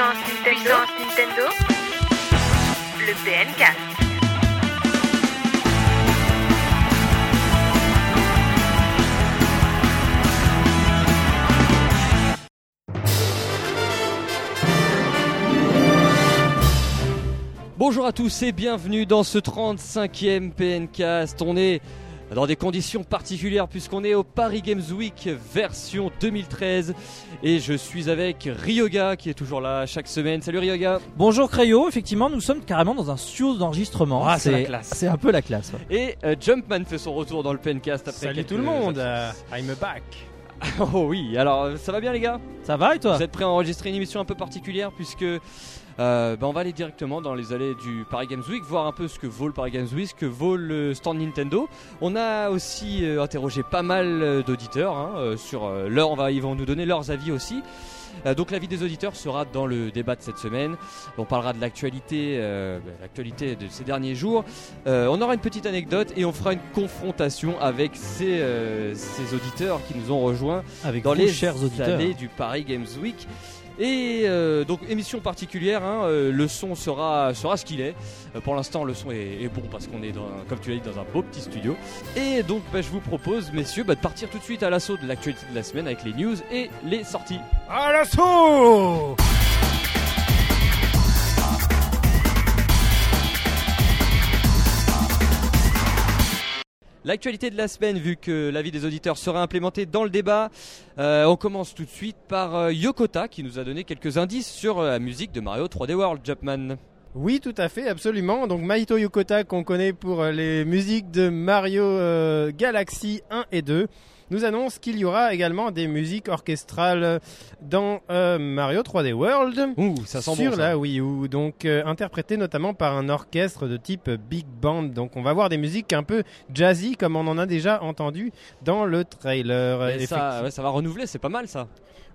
Puissance Nintendo. Puissance Nintendo. Le PNcast. Bonjour à tous et bienvenue dans ce 35e PNcast. On est dans des conditions particulières puisqu'on est au Paris Games Week version 2013 et je suis avec Ryoga qui est toujours là chaque semaine. Salut Ryoga. Bonjour Crayo, effectivement nous sommes carrément dans un studio d'enregistrement. Ah, c'est la classe. C'est un peu la classe. ouais. Et euh, Jumpman fait son retour dans le PNcast après Salut tout le monde, euh, I'm back. Oh oui, alors ça va bien les gars? Ça va et toi? Vous êtes prêts à enregistrer une émission un peu particulière puisque euh, bah, on va aller directement dans les allées du Paris Games Week, voir un peu ce que vaut le Paris Games Week, ce que vaut le stand Nintendo. On a aussi euh, interrogé pas mal euh, d'auditeurs hein, euh, sur leur, on va, ils vont nous donner leurs avis aussi. Euh, donc l'avis des auditeurs sera dans le débat de cette semaine. On parlera de l'actualité, euh, bah, l'actualité de ces derniers jours. Euh, on aura une petite anecdote et on fera une confrontation avec ces, euh, ces auditeurs qui nous ont rejoints Avec dans les chers auditeurs. allées du Paris Games Week. Et euh, donc émission particulière, hein, euh, le son sera, sera ce qu'il est. Euh, pour l'instant le son est, est bon parce qu'on est dans, comme tu l'as dit dans un beau petit studio. Et donc bah, je vous propose messieurs bah, de partir tout de suite à l'assaut de l'actualité de la semaine avec les news et les sorties. À l'assaut L'actualité de la semaine, vu que l'avis des auditeurs sera implémenté dans le débat, euh, on commence tout de suite par euh, Yokota qui nous a donné quelques indices sur euh, la musique de Mario 3D World, Jumpman. Oui, tout à fait, absolument. Donc Maito Yokota, qu'on connaît pour les musiques de Mario Galaxy 1 et 2, nous annonce qu'il y aura également des musiques orchestrales dans euh, Mario 3D World. Ouh, ça sent sur bon. ça. la Wii U, donc euh, interprété notamment par un orchestre de type big band. Donc on va voir des musiques un peu jazzy comme on en a déjà entendu dans le trailer. Et ça, ouais, ça va renouveler, c'est pas mal ça.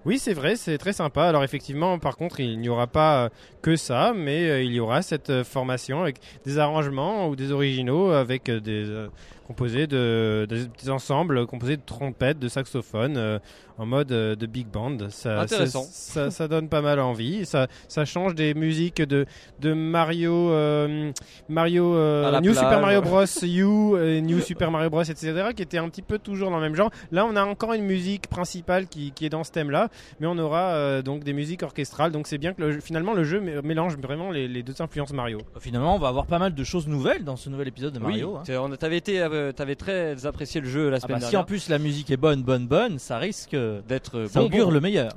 Oui, c'est vrai, c'est très sympa. Alors effectivement, par contre, il n'y aura pas euh, que ça, mais il y aura cette formation avec des arrangements ou des originaux avec des euh, composés de des petits ensembles composés de trompettes, de saxophones euh, en mode euh, de big band. Ça, Intéressant. Ça, ça, ça donne pas mal envie. Ça, ça change des musiques de de Mario, euh, Mario, euh, New plage. Super Mario Bros. U, New Super Mario Bros. etc. qui étaient un petit peu toujours dans le même genre. Là, on a encore une musique principale qui, qui est dans ce thème-là mais on aura euh, donc des musiques orchestrales. Donc c'est bien que le finalement le jeu mé- mélange vraiment les, les deux influences Mario. Finalement, on va avoir pas mal de choses nouvelles dans ce nouvel épisode de Mario. oui, hein. t'avais été, t'avais très apprécié le jeu la Ah semaine bah, si dernière. en plus la musique est bonne, bonne, bonne, ça risque, euh, d'être euh, ça bon, augure bon. le meilleur.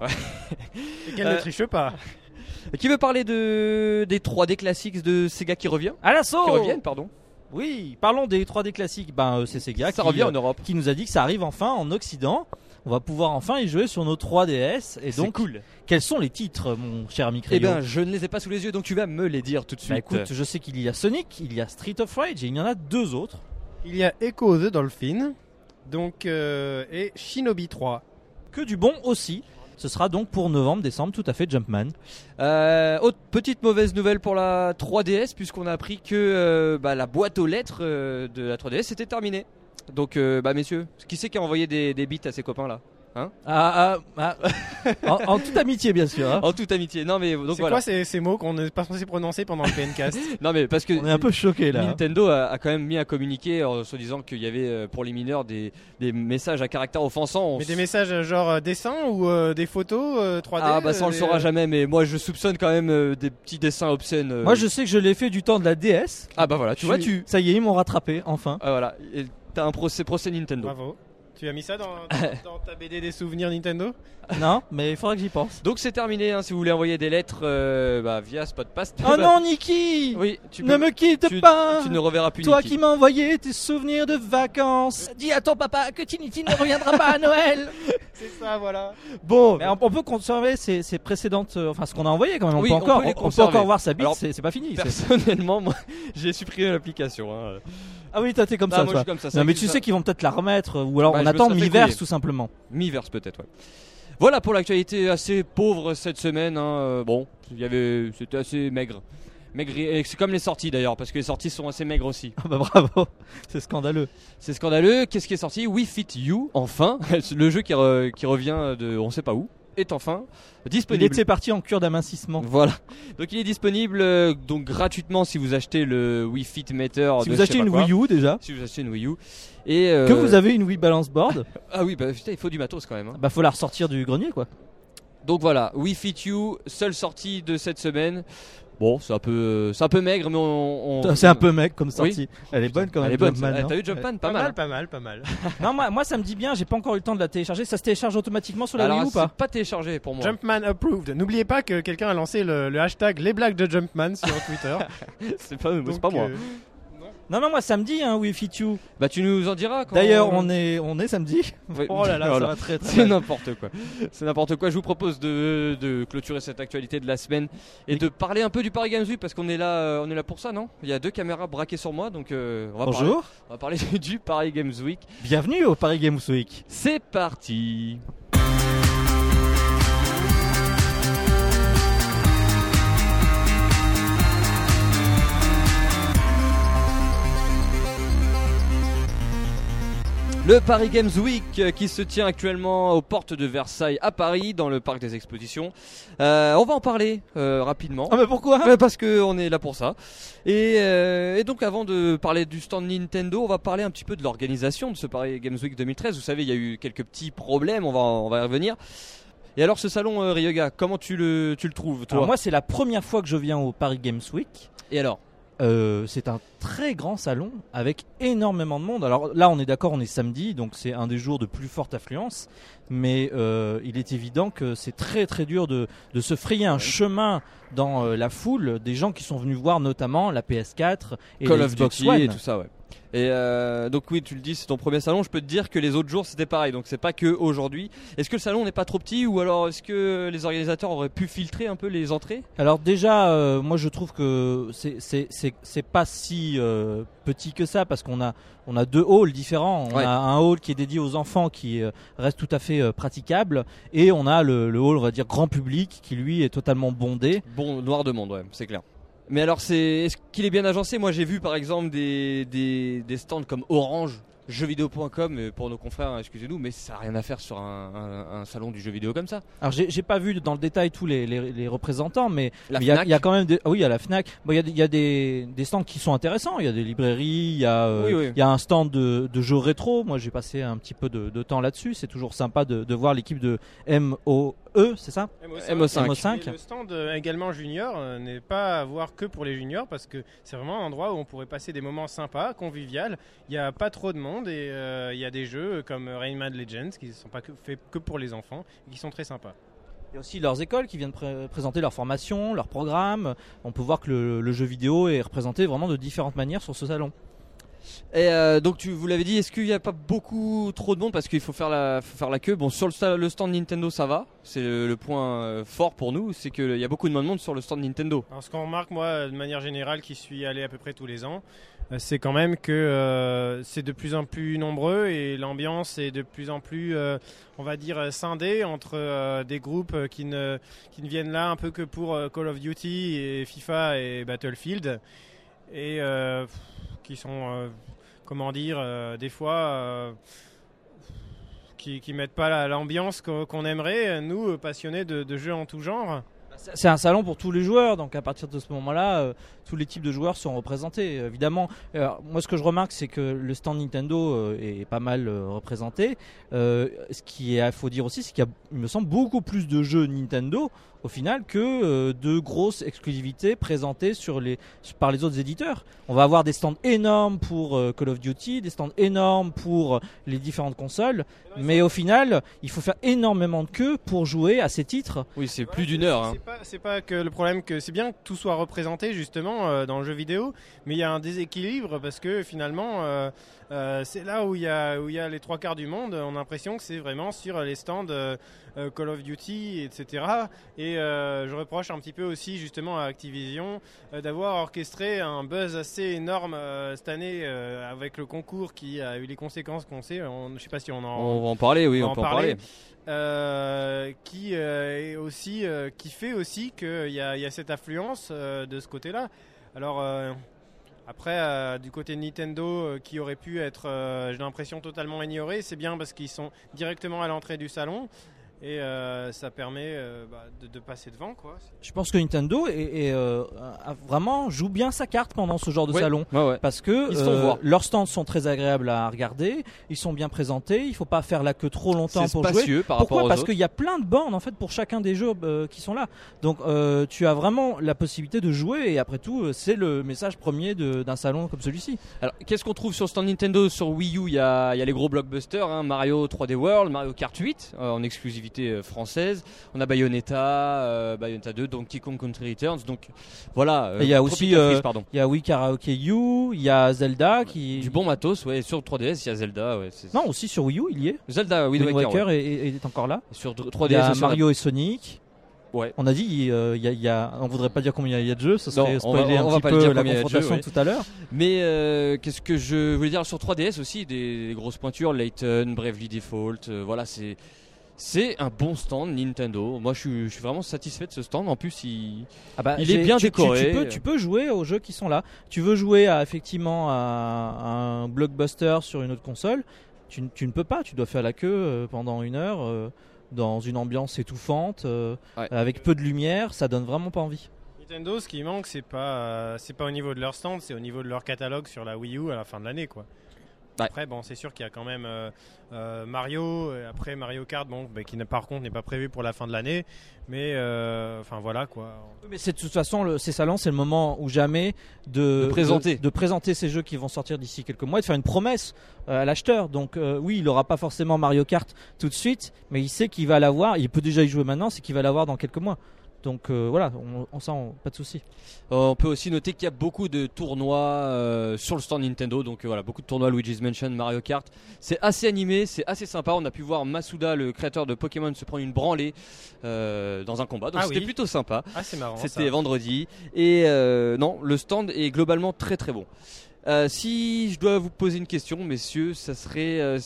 Et qu'elle Euh, ne triche pas. Qui veut parler de des 3D classiques de Sega qui revient À l'assaut Qui reviennent, pardon. Oui, parlons des 3D classiques. Ben, euh, c'est Sega ça qui, revient euh, en Europe. qui nous a dit que ça arrive enfin en Occident. On va pouvoir enfin y jouer sur nos 3DS. Et C'est donc, cool. quels sont les titres, mon cher ami Eh ben, je ne les ai pas sous les yeux, donc tu vas me les dire tout de suite. Bah écoute, je sais qu'il y a Sonic, il y a Street of Rage et il y en a deux autres. Il y a Echo the Dolphin, donc euh, et Shinobi 3. Que du bon aussi. Ce sera donc pour novembre, décembre, tout à fait Jumpman. Euh, autre petite mauvaise nouvelle pour la 3DS, puisqu'on a appris que euh, bah, la boîte aux lettres euh, de la 3DS était terminée. Donc, bah messieurs, qui c'est qui a envoyé des, des bits à ses copains là Ah, ah, ah. en, en toute amitié, bien sûr. hein. En toute amitié. Non mais donc C'est voilà. quoi ces, ces mots qu'on n'est pas censé prononcer pendant le PNcast non mais parce que On est un peu choqués là. hein. Nintendo a, a quand même mis un communiqué en se disant qu'il y avait euh, pour les mineurs des, des messages à caractère offensant. On Mais s- des messages euh, genre euh, dessins ou euh, des photos euh, 3D Ah bah ça on le saura jamais, mais moi je soupçonne quand même euh, des petits dessins obscènes. euh. Moi, je sais que je l'ai fait du temps de la DS. Ah bah voilà, tu Je vois suis- tu. Ça y est, ils m'ont rattrapé, enfin. Ah voilà, Et t'as un procès, procès Nintendo. Bravo. Tu as mis ça dans, dans- dans ta BD des souvenirs Nintendo non, mais il faudra que j'y pense. Donc c'est terminé, hein, si vous voulez envoyer des lettres euh, bah, via Spotpast. Oh bah, non, Niki Oui, tu, Ne me quitte tu- pas tu ne reverras plus Toi Niki. qui m'as envoyé tes souvenirs de vacances Dis à ton papa que Tinity ne reviendra pas à Noël C'est ça, voilà. Bon, mais on, on peut conserver ses, ses précédentes... euh, enfin, ce qu'on a envoyé quand même. On, Oui, peut, on encore, peut on- on peut conserver. encore voir sa bite, c'est pas fini. c'est- Personnellement, moi j'ai supprimé l'application. Hein. Ah oui, toi t'es comme Ah, ça, moi, toi. je suis comme ça, Non mais tu ça. sais qu'ils vont peut-être la remettre, euh, ou alors Bah, on attend couiller. tout simplement. Miiverse peut-être, ouais. Voilà pour l'actualité assez pauvre cette semaine. hein. Euh, Bon, il y avait, c'était assez maigre. C'est comme les sorties d'ailleurs, parce que les sorties sont assez maigres aussi. Ah bah bravo, c'est scandaleux. C'est scandaleux. Qu'est-ce qui est sorti? We Fit You, enfin, le jeu qui, re- qui revient de on sait pas où. Est enfin Il disponible. était parti en cure d'amincissement. Voilà. Donc il est disponible euh, donc gratuitement si vous achetez le Wii Fit Meter. Si de vous achetez une quoi. Wii U déjà, Si vous achetez une Wii U. Et euh, que vous avez une Wii Balance Board, Ah oui, bah putain, il faut du matos quand même. hein. bah faut la ressortir du grenier quoi. Donc voilà, Wii Fit You, seule sortie de cette semaine. Bon, c'est un peu, c'est un peu maigre, mais on. on- C'est un peu mec comme sortie. Elle est bonne quand même. Elle est bonne. T'as vu Jumpman Pas mal. hein. pas mal, pas mal. Non, moi, moi ça me dit bien, j'ai pas encore eu le temps de la télécharger. Ça se télécharge automatiquement sur la Alors, Wii ou c'est pas? pas téléchargé pour moi. Jumpman approved. N'oubliez pas que quelqu'un a lancé le, le hashtag les blagues de Jumpman sur Twitter. c'est pas, c'est pas moi. euh, Non, non, moi ça me dit, hein, Wii Fit You. Bah tu nous en diras. Quand D'ailleurs, on est, on est samedi. Ouais. Oh là là, Voilà. ça va très très C'est n'importe quoi. C'est n'importe quoi. Je vous propose de, de clôturer cette actualité de la semaine et de parler un peu du Paris Games Week parce qu'on est là, euh, on est là pour ça, non? Il y a deux caméras braquées sur moi, donc euh, on va parler, Bonjour, on va parler du Paris Games Week. bienvenue au Paris Games Week. C'est parti. Le Paris Games Week euh, qui se tient actuellement aux portes de Versailles à Paris dans le parc des expositions. Euh, on va en parler euh, rapidement. Ah, mais pourquoi? Ouais, parce qu'on est là pour ça. Et, euh, et donc avant de parler du stand Nintendo, on va parler un petit peu de l'organisation de ce Paris Games Week 2013. Vous savez, il y a eu quelques petits problèmes, on va, on va y revenir. Et alors ce salon euh, Ryoga, comment tu le, tu le trouves toi? Alors, moi, c'est la première fois que je viens au Paris Games Week. Et alors? Euh, c'est un très grand salon avec énormément de monde. Alors là, on est d'accord, on est samedi, donc c'est un des jours de plus forte affluence. Mais euh, il est évident que c'est très très dur de, de se frayer un chemin dans euh, la foule des gens qui sont venus voir notamment la PS4 et Call la of Duty One. et tout ça, ouais. Et euh, donc oui, tu le dis, c'est ton premier salon. Je peux te dire que les autres jours c'était pareil. Donc c'est pas que aujourd'hui. Est-ce que le salon n'est pas trop petit ou alors est-ce que les organisateurs auraient pu filtrer un peu les entrées? Alors déjà, euh, moi je trouve que c'est pas si euh, petit que ça parce qu'on a on a deux halls différents. On Ouais. a un hall qui est dédié aux enfants qui reste tout à fait praticable et on a le, le hall on va dire grand public qui lui est totalement bondé. Bon, noir de monde, ouais, c'est clair. Mais alors, c'est est-ce qu'il est bien agencé? Moi, j'ai vu par exemple des, des, des stands comme Orange, jeuxvideo.com euh, pour nos confrères, hein, excusez-nous, mais ça n'a rien à faire sur un, un- un salon du jeu vidéo comme ça. Alors j'ai pas vu dans le détail tous les, les, les représentants, mais il y, a- y quand même des, ah oui, il y a la Fnac. Bon, il y a, des- il y a des, des stands qui sont intéressants. Il y a des librairies, il y a, euh, Oui, oui. il y a un stand de, de jeux rétro. Moi, j'ai passé un petit peu de, de temps là-dessus. C'est toujours sympa de, de voir l'équipe de MOE, c'est ça MO5. MO5. Et le stand euh, également junior euh, n'est pas à voir que pour les juniors parce que c'est vraiment un endroit où on pourrait passer des moments sympas, convivial. Il n'y a pas trop de monde et euh, il y a des jeux comme Rayman Legends qui ne sont pas que, faits que pour les enfants et qui sont très sympas. Il y a aussi leurs écoles qui viennent pré- présenter leur formation, leur programme. On peut voir que le, le jeu vidéo est représenté vraiment de différentes manières sur ce salon. Et euh, donc, tu vous l'avez dit, est-ce qu'il n'y a pas beaucoup trop de monde? Parce qu'il faut faire la, faire la queue Bon, sur le, sta- le stand Nintendo, ça va. C'est le, point euh, fort pour nous, c'est qu'il y a beaucoup de monde sur le stand Nintendo. Alors ce qu'on remarque moi de manière générale qui suis allé à peu près tous les ans, euh, c'est quand même que c'est de plus en plus nombreux et l'ambiance est de plus en plus, on va dire, scindée entre des groupes qui ne, qui ne viennent là un peu que pour Call of Duty et FIFA et Battlefield et qui sont, euh, comment dire, euh, des fois... euh, qui, qui mettent pas la- l'ambiance qu'on aimerait, nous, passionnés de, jeux en tout genre. C'est un salon pour tous les joueurs, donc à partir de ce moment-là, tous les types de joueurs sont représentés. Évidemment, moi ce que je remarque, c'est que le stand Nintendo est pas mal représenté. Ce qui est, faut dire aussi, c'est qu'il y a, il me semble, beaucoup plus de jeux Nintendo au final que euh, de grosses exclusivités présentées sur les, par les autres éditeurs. On va avoir des stands énormes pour euh, Call of Duty, des stands énormes pour euh, les différentes consoles, mais au final, il faut faire énormément de queue pour jouer à ces titres. Oui, c'est plus d'une heure. hein. C'est pas, c'est pas que le problème que c'est bien que tout soit représenté justement euh, dans le jeu vidéo, mais il y a un déséquilibre parce que finalement euh, c'est là où il y a où il y a les trois quarts du monde. On a l'impression que c'est vraiment sur les stands euh, euh, Call of Duty, etc. Et je reproche un petit peu aussi justement à Activision d'avoir orchestré un buzz assez énorme cette année avec le concours qui a eu les conséquences qu'on sait. On, je sais pas si on en On va en parler, oui, on on, va en peut en parler. parler. qui est aussi qui fait aussi qu'il y a, y a cette affluence de ce côté-là. Alors après euh, du côté de Nintendo euh, qui aurait pu être, euh, j'ai l'impression totalement ignoré, c'est bien parce qu'ils sont directement à l'entrée du salon. Et euh, ça permet euh, bah, de, de passer devant quoi. Je pense que Nintendo est, est, euh, a vraiment joue bien sa carte pendant ce genre de Ouais. salon. Ouais, ouais. Parce que euh, leurs stands sont très agréables à regarder, ils sont bien présentés, il faut pas faire la queue trop longtemps pour jouer. spacieux par Pourquoi Parce qu'il y a plein de bornes en fait pour chacun des jeux euh, qui sont là. Donc euh, tu as vraiment la possibilité de jouer et après tout c'est le message premier d'un salon comme celui-ci. Alors, qu'est-ce qu'on trouve sur le stand Nintendo? Sur Wii U, il y a, il y a les gros blockbusters hein, Mario 3D World, Mario Kart 8 euh, en exclusivité euh, française. On a Bayonetta, euh, Bayonetta 2, Donkey Kong Country Returns. Donc voilà. euh, il y a aussi. Il y a Wii Karaoke U, il y a Zelda qui Du bon matos, ouais. Sur 3DS, il y a Zelda. Ouais, Non, aussi sur Wii U, il y est. Zelda, Wind Wind Waker. Waker ouais. est, encore là. Et Sur Il 3DS, y a aussi, on a- Mario et Sonic. Ouais. On a dit, euh, il y a, il y a- on voudrait pas dire combien il y a de jeux, ça Non, serait on va- spoiler on un va petit pas peu dire la jeux, confrontation ouais. tout à l'heure. Mais euh, qu'est-ce que je voulais dire sur 3DS aussi des, des grosses pointures, Layton, Bravely Default, euh, voilà c'est c'est un bon stand Nintendo. Moi je suis, je suis vraiment satisfait de ce stand. En plus il Ah bah, Il est bien tu- tu- décoré. Tu, peux, tu peux jouer aux jeux qui sont là. Tu veux jouer à, effectivement à, à un blockbuster sur une autre console. Tu, ne peux pas. Tu dois faire la queue euh, pendant une heure euh, dans une ambiance étouffante, euh, Ouais. avec peu de lumière. Ça donne vraiment pas envie. Nintendo, ce qui manque, c'est pas, euh, c'est pas au niveau de leur stand, c'est au niveau de leur catalogue sur la Wii U à la fin de l'année, quoi. Ouais. Après, bon, c'est sûr qu'il y a quand même euh, euh, Mario, et après Mario Kart, bon, bah, qui par contre n'est pas prévu pour la fin de l'année, mais euh, enfin voilà, quoi. Mais c'est de toute façon, le, ces salons, c'est le moment ou jamais de, De présenter. de, de présenter ces jeux qui vont sortir d'ici quelques mois et de faire une promesse euh, à l'acheteur. Donc euh, oui, il n'aura pas forcément Mario Kart tout de suite, mais il sait qu'il va l'avoir. Il peut déjà y jouer maintenant, c'est qu'il va l'avoir dans quelques mois. Donc euh, voilà, on, on sent pas de souci. On peut aussi noter qu'il y a beaucoup de tournois euh, sur le stand Nintendo, donc euh, voilà, beaucoup de tournois Luigi's Mansion, Mario Kart. C'est assez animé, c'est assez sympa. On a pu voir Masuda, le créateur de Pokémon, se prendre une branlée euh, dans un combat, donc Ah c'était oui. plutôt sympa. Ah, c'est marrant. C'était vendredi. Et euh, non, le stand est globalement très très bon. Euh, si je dois vous poser une question, messieurs, ça serait euh,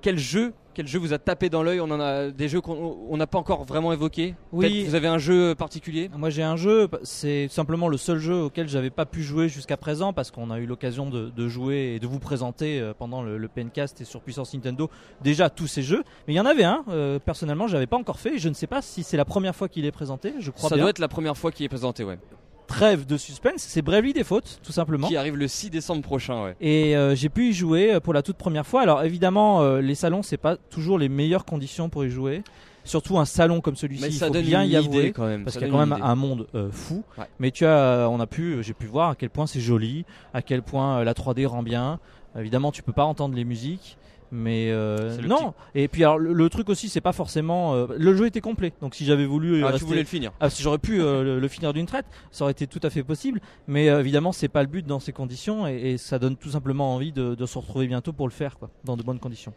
quel jeu, quel jeu vous a tapé dans l'œil On en a des jeux qu'on on n'a pas encore vraiment évoqués. Oui. Vous avez un jeu particulier? Moi j'ai un jeu, c'est simplement le seul jeu auquel j'avais pas pu jouer jusqu'à présent parce qu'on a eu l'occasion de, de jouer et de vous présenter euh, pendant le, le PNcast et sur Puissance Nintendo déjà tous ces jeux. Mais il y en avait un, euh, personnellement j'avais pas encore fait et je ne sais pas si c'est la première fois qu'il est présenté, je crois Ça bien. doit être la première fois qu'il est présenté, ouais. Trêve de suspense, c'est Bravely Default tout simplement. Qui arrive le 6 décembre prochain, ouais. Et euh, j'ai pu y jouer euh, pour la toute première fois. Alors évidemment, euh, les salons c'est pas toujours les meilleures conditions pour y jouer. Surtout un salon comme celui-ci, il faut bien y avouer. quand même. parce qu'il y a quand même idée. un monde euh, fou. Ouais. Mais tu as, on a pu, j'ai pu voir à quel point c'est joli, à quel point la 3D rend bien. Évidemment, tu peux pas entendre les musiques, mais euh, non. Et puis alors le, le truc aussi, c'est pas forcément. euh, le jeu était complet, donc si j'avais voulu, euh, Ah, tu voulais le finir. ah, si j'aurais pu euh, le, le finir d'une traite, ça aurait été tout à fait possible. Mais évidemment, c'est pas le but dans ces conditions, et, et ça donne tout simplement envie de, de se retrouver bientôt pour le faire, quoi, dans de bonnes conditions.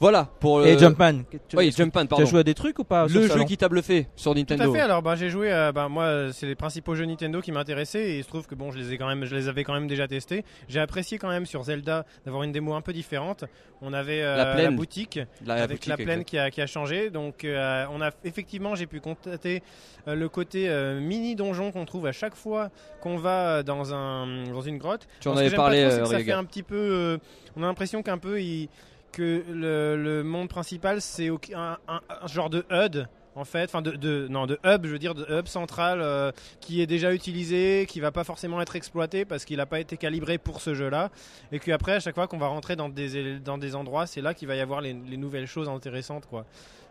Voilà pour Et euh, Jumpman, Oui, Jumpman, tu as joué à des trucs ou pas Le jeu qui t'a bluffé sur Tout Nintendo. à fait. Alors, bah, j'ai joué. À, bah, moi, c'est les principaux jeux Nintendo qui m'intéressaient et il se trouve que bon, je les ai quand même, je les avais quand même déjà testés. J'ai apprécié quand même sur Zelda d'avoir une démo un peu différente. On avait euh, La plaine. boutique La avec boutique, la plaine qui a, qui a changé. Donc, euh, on a effectivement, j'ai pu constater euh, le côté euh, mini donjon qu'on trouve à chaque fois qu'on va dans un dans une grotte. Tu en avais parlé, trop, euh, ça fait un petit peu. euh, on a l'impression qu'un peu il- que le, monde principal c'est un, genre de HUD en fait, enfin de, non de hub, je veux dire de hub central euh, qui est déjà utilisé, qui va pas forcément être exploité parce qu'il n'a pas été calibré pour ce jeu-là, et puis après à chaque fois qu'on va rentrer dans des dans des endroits, c'est là qu'il va y avoir les, les nouvelles choses intéressantes quoi.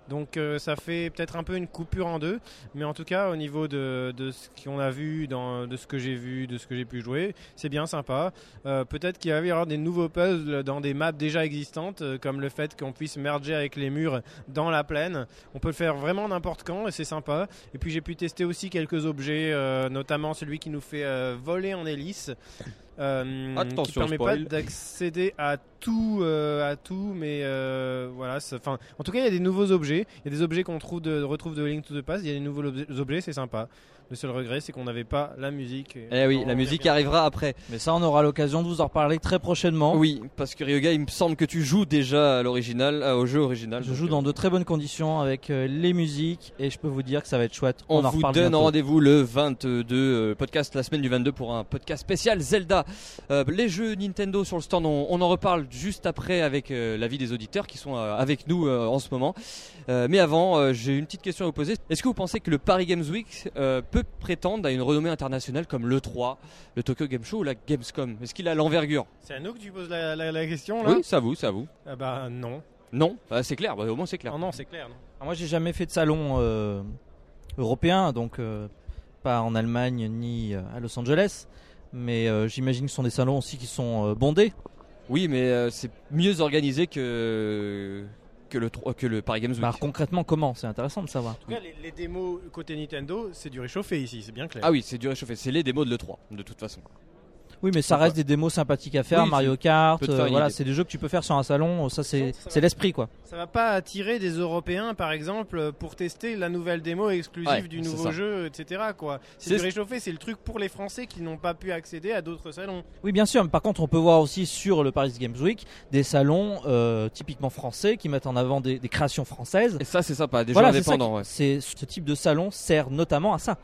Donc euh, ça fait peut-être un peu une coupure en deux, mais en tout cas au niveau de, ce qu'on a vu, de ce que j'ai vu, de ce que j'ai pu jouer, c'est bien sympa. Euh, peut-être qu'il va y avoir des nouveaux puzzles dans des maps déjà existantes, euh, comme le fait qu'on puisse merger avec les murs dans la plaine. On peut le faire vraiment n'importe quand et c'est sympa. Et puis j'ai pu tester aussi quelques objets, notamment celui qui nous fait voler en hélice. Euh, Attention, qui permet spoil. pas d'accéder à tout, euh, à tout, mais euh, voilà. Enfin, en tout cas, il y a des nouveaux objets. Il y a des objets qu'on trouve de, retrouve de Link to the Past. Il y a des nouveaux ob- objets, c'est sympa. Le seul regret, c'est qu'on n'avait pas la musique. Eh oui, On la musique bien. arrivera après. Mais ça, on aura l'occasion de vous en reparler très prochainement. Oui, parce que Ryoga, il me semble que tu joues déjà à l'original, euh, au jeu original. Je joue euh, dans de très bonnes conditions avec euh, les musiques et je peux vous dire que ça va être chouette. On, en vous reparle donne rendez-vous le 22 euh, podcast la semaine du 22 pour un podcast spécial Zelda. Euh, les jeux Nintendo sur le stand, on, on en reparle juste après avec euh, l'avis des auditeurs qui sont euh, avec nous euh, en ce moment. Euh, mais avant, euh, j'ai une petite question à vous poser. Est-ce que vous pensez que le Paris Games Week euh, peut prétendre à une renommée internationale comme le 3, le Tokyo Game Show ou la Gamescom Est-ce qu'il a l'envergure? C'est à nous que tu poses la, la- la question là? Oui, c'est à vous, c'est à vous. Ah Bah non. Non, Bah, c'est clair, bah, au moins c'est clair. Non, non, c'est clair. non. Alors moi, j'ai jamais fait de salon euh, européen, donc euh, pas en Allemagne ni euh, à Los Angeles. Mais euh, j'imagine que ce sont des salons aussi qui sont euh, bondés. Oui, mais euh, c'est mieux organisé que que le 3 que le Paris Games Week. Bah, concrètement, comment? C'est intéressant de savoir. En tout cas, les, les démos côté Nintendo, c'est du réchauffé ici, c'est bien clair. Ah oui, c'est du réchauffé, c'est les démos de l'E3 de toute façon. Oui, mais ça reste des démos sympathiques à faire. Oui, Mario Kart, euh, voilà, c'est des jeux que tu peux faire sur un salon. Ça, c'est Ça c'est l'esprit, quoi. Ça va pas attirer des Européens, par exemple, pour tester la nouvelle démo exclusive Ouais, du nouveau jeu, etc. Quoi. C'est réchauffé, c'est le truc pour les Français qui n'ont pas pu accéder à d'autres salons. Oui, bien sûr. Mais par contre, on peut voir aussi sur le Paris Games Week des salons euh, typiquement français qui mettent en avant des, des créations françaises. Et ça c'est sympa, des Voilà, jeux indépendants. qui- ouais. c'est- ce type de salon sert notamment à ça.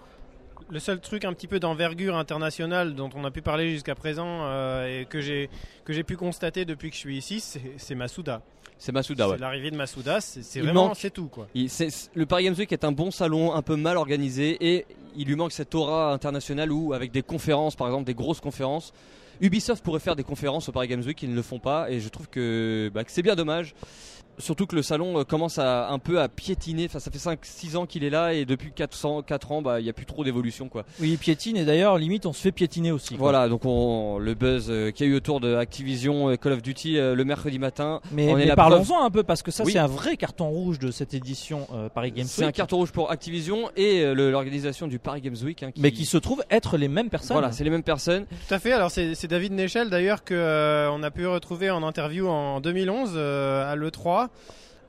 Le seul truc un petit peu d'envergure internationale dont on a pu parler jusqu'à présent euh, et que j'ai que j'ai pu constater depuis que je suis ici, c'est Masuda. C'est Masuda, ouais. C'est l'arrivée de Masuda, c'est vraiment c'est tout quoi. Il- le Paris Games Week est un bon salon, un peu mal organisé et il lui manque cette aura internationale où, avec des conférences, par exemple, des grosses conférences, Ubisoft pourrait faire des conférences au Paris Games Week, ils ne le font pas et je trouve que, bah, que c'est bien dommage. Surtout que le salon euh, commence à, un peu à piétiner. Enfin, ça fait 5-6 ans qu'il est là et depuis 400, 4 ans, bah, il n'y a plus trop d'évolution. quoi. Oui, il piétine et d'ailleurs, limite, on se fait piétiner aussi. quoi. Voilà, donc on, le buzz euh, qu'il y a eu autour de Activision et Call of Duty euh, le mercredi matin, Mais, On est mais parlons-en un peu parce que ça, Oui. c'est un vrai carton rouge de cette édition euh, Paris Games c'est un Week. carton rouge pour Activision et euh, le- l'organisation du Paris Games Week. hein, Mais qui se trouve être les mêmes personnes. Voilà, c'est les mêmes personnes. Tout à fait. Alors c'est c'est David Nechel d'ailleurs que euh, on a pu retrouver en interview en 2011 euh, à l'E3.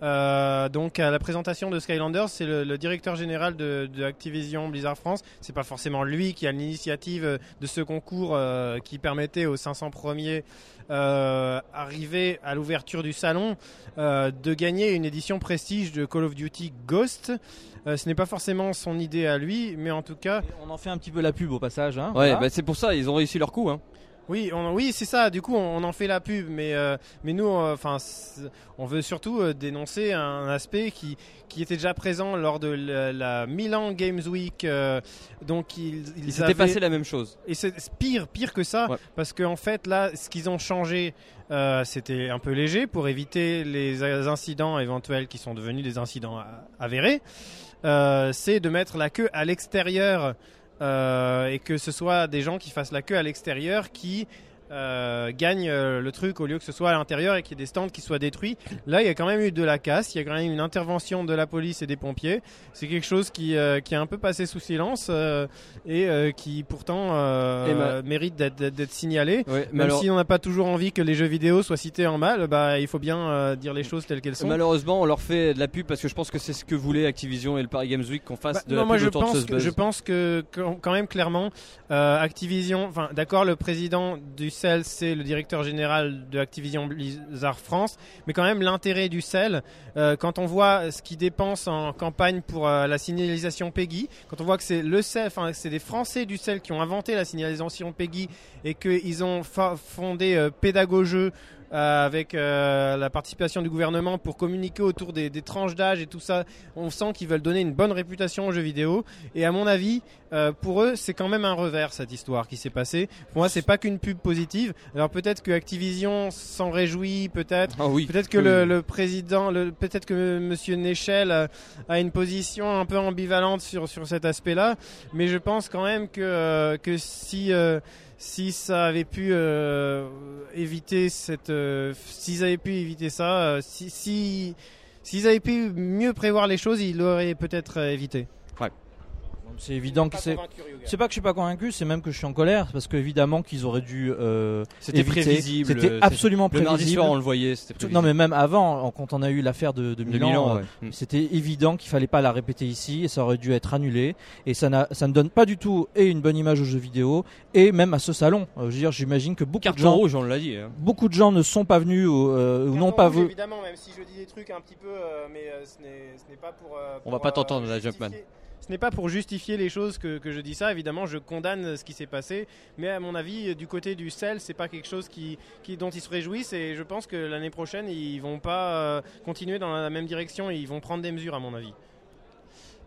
Euh, donc à la présentation de Skylanders, c'est le, le directeur général de, de Activision Blizzard France. C'est pas forcément lui qui a l'initiative euh, de ce concours euh, qui permettait aux 500 premiers euh, arrivés à l'ouverture du salon euh, de gagner une édition prestige de Call of Duty Ghost. Euh, ce n'est pas forcément son idée à lui, mais en tout cas, On en fait un petit peu la pub au passage. Hein, Ouais, voilà. bah, c'est pour ça, ils ont réussi leur coup. Hein. Oui, on, oui, c'est ça. Du coup, on, on en fait la pub, mais euh, mais nous, enfin, on veut surtout euh, dénoncer un aspect qui qui était déjà présent lors de la, la Milan Games Week. euh, donc ils, ils avaient- passé la même chose. et c'est pire, pire que ça, Ouais. parce qu'en fait là, ce qu'ils ont changé, c'était un peu léger pour éviter les incidents éventuels qui sont devenus des incidents avérés. C'est de mettre la queue à l'extérieur et que ce soit des gens qui fassent la queue à l'extérieur qui euh, gagnent euh, le truc au lieu que ce soit à l'intérieur et qu'il y ait des stands qui soient détruits. Là, il y a quand même eu de la casse, il y a quand même une intervention de la police et des pompiers. C'est quelque chose qui, euh, qui est un peu passé sous silence euh, et qui pourtant Et mérite d'être- signalé. Ouais, Même alors- si on n'a pas toujours envie que les jeux vidéo soient cités en mal, bah, il faut bien dire les choses telles qu'elles sont. Malheureusement, on leur fait de la pub parce que je pense que c'est ce que voulait Activision et le Paris Games Week qu'on fasse Bah, de non, la moi pub je de pense, ce que, je pense que quand même clairement Activision, enfin d'accord le président du C'est le directeur général de Activision Blizzard France, mais quand même l'intérêt du CEL, euh, quand on voit ce qu'il dépense en campagne pour euh, la signalisation PEGI, quand on voit que c'est le CEL, enfin c'est des Français du CEL qui ont inventé la signalisation PEGI et qu'ils ont fondé euh, Pédagogeux avec euh, la participation du gouvernement pour communiquer autour des, des tranches d'âge et tout ça. On sent qu'ils veulent donner une bonne réputation aux jeux vidéo. Et à mon avis, euh, pour eux, c'est quand même un revers cette histoire qui s'est passée. Pour moi, c'est pas qu'une pub positive. Alors peut-être que Activision s'en réjouit, peut-être. Ah oui. Peut-être que Oui. le, le président, le, peut-être que Monsieur Nechel euh, a une position un peu ambivalente sur sur cet aspect-là, mais je pense quand même que euh, que si euh, si ça avait pu euh, éviter cette, euh, s'ils avaient pu éviter ça, euh, si si s'ils avaient pu mieux prévoir les choses, ils l'auraient peut-être euh, évité. C'est évident que c'est. C'est pas que je suis pas convaincu, c'est même que je suis en colère parce qu'évidemment qu'ils auraient dû. euh, C'était prévisible. C'était absolument Le mardi prévisible. soir, on le voyait. Prévisible. Non, mais même avant, quand on a eu l'affaire de, de De Milan, Milan, euh, ouais. Mm. c'était évident qu'il fallait pas la répéter ici et ça aurait dû être annulé. Et ça, n'a- ça ne donne pas du tout et une bonne image aux jeux vidéo et même à ce salon. Euh, je veux dire, j'imagine que beaucoup de Carton gens, rouge, on l'a dit. hein. beaucoup de gens ne sont pas venus ou, euh, ou n'ont pas vu. Évidemment, même si je dis des trucs un petit peu, mais ce n'est pas pour. On va pas t'entendre, là, Jumpman. Ce n'est pas pour justifier les choses que, je dis ça. Évidemment, je condamne ce qui s'est passé, mais à mon avis, du côté du sel, c'est pas quelque chose qui, dont ils se réjouissent. Et je pense que l'année prochaine, ils vont pas euh, continuer dans la même direction. Ils vont prendre des mesures, à mon avis.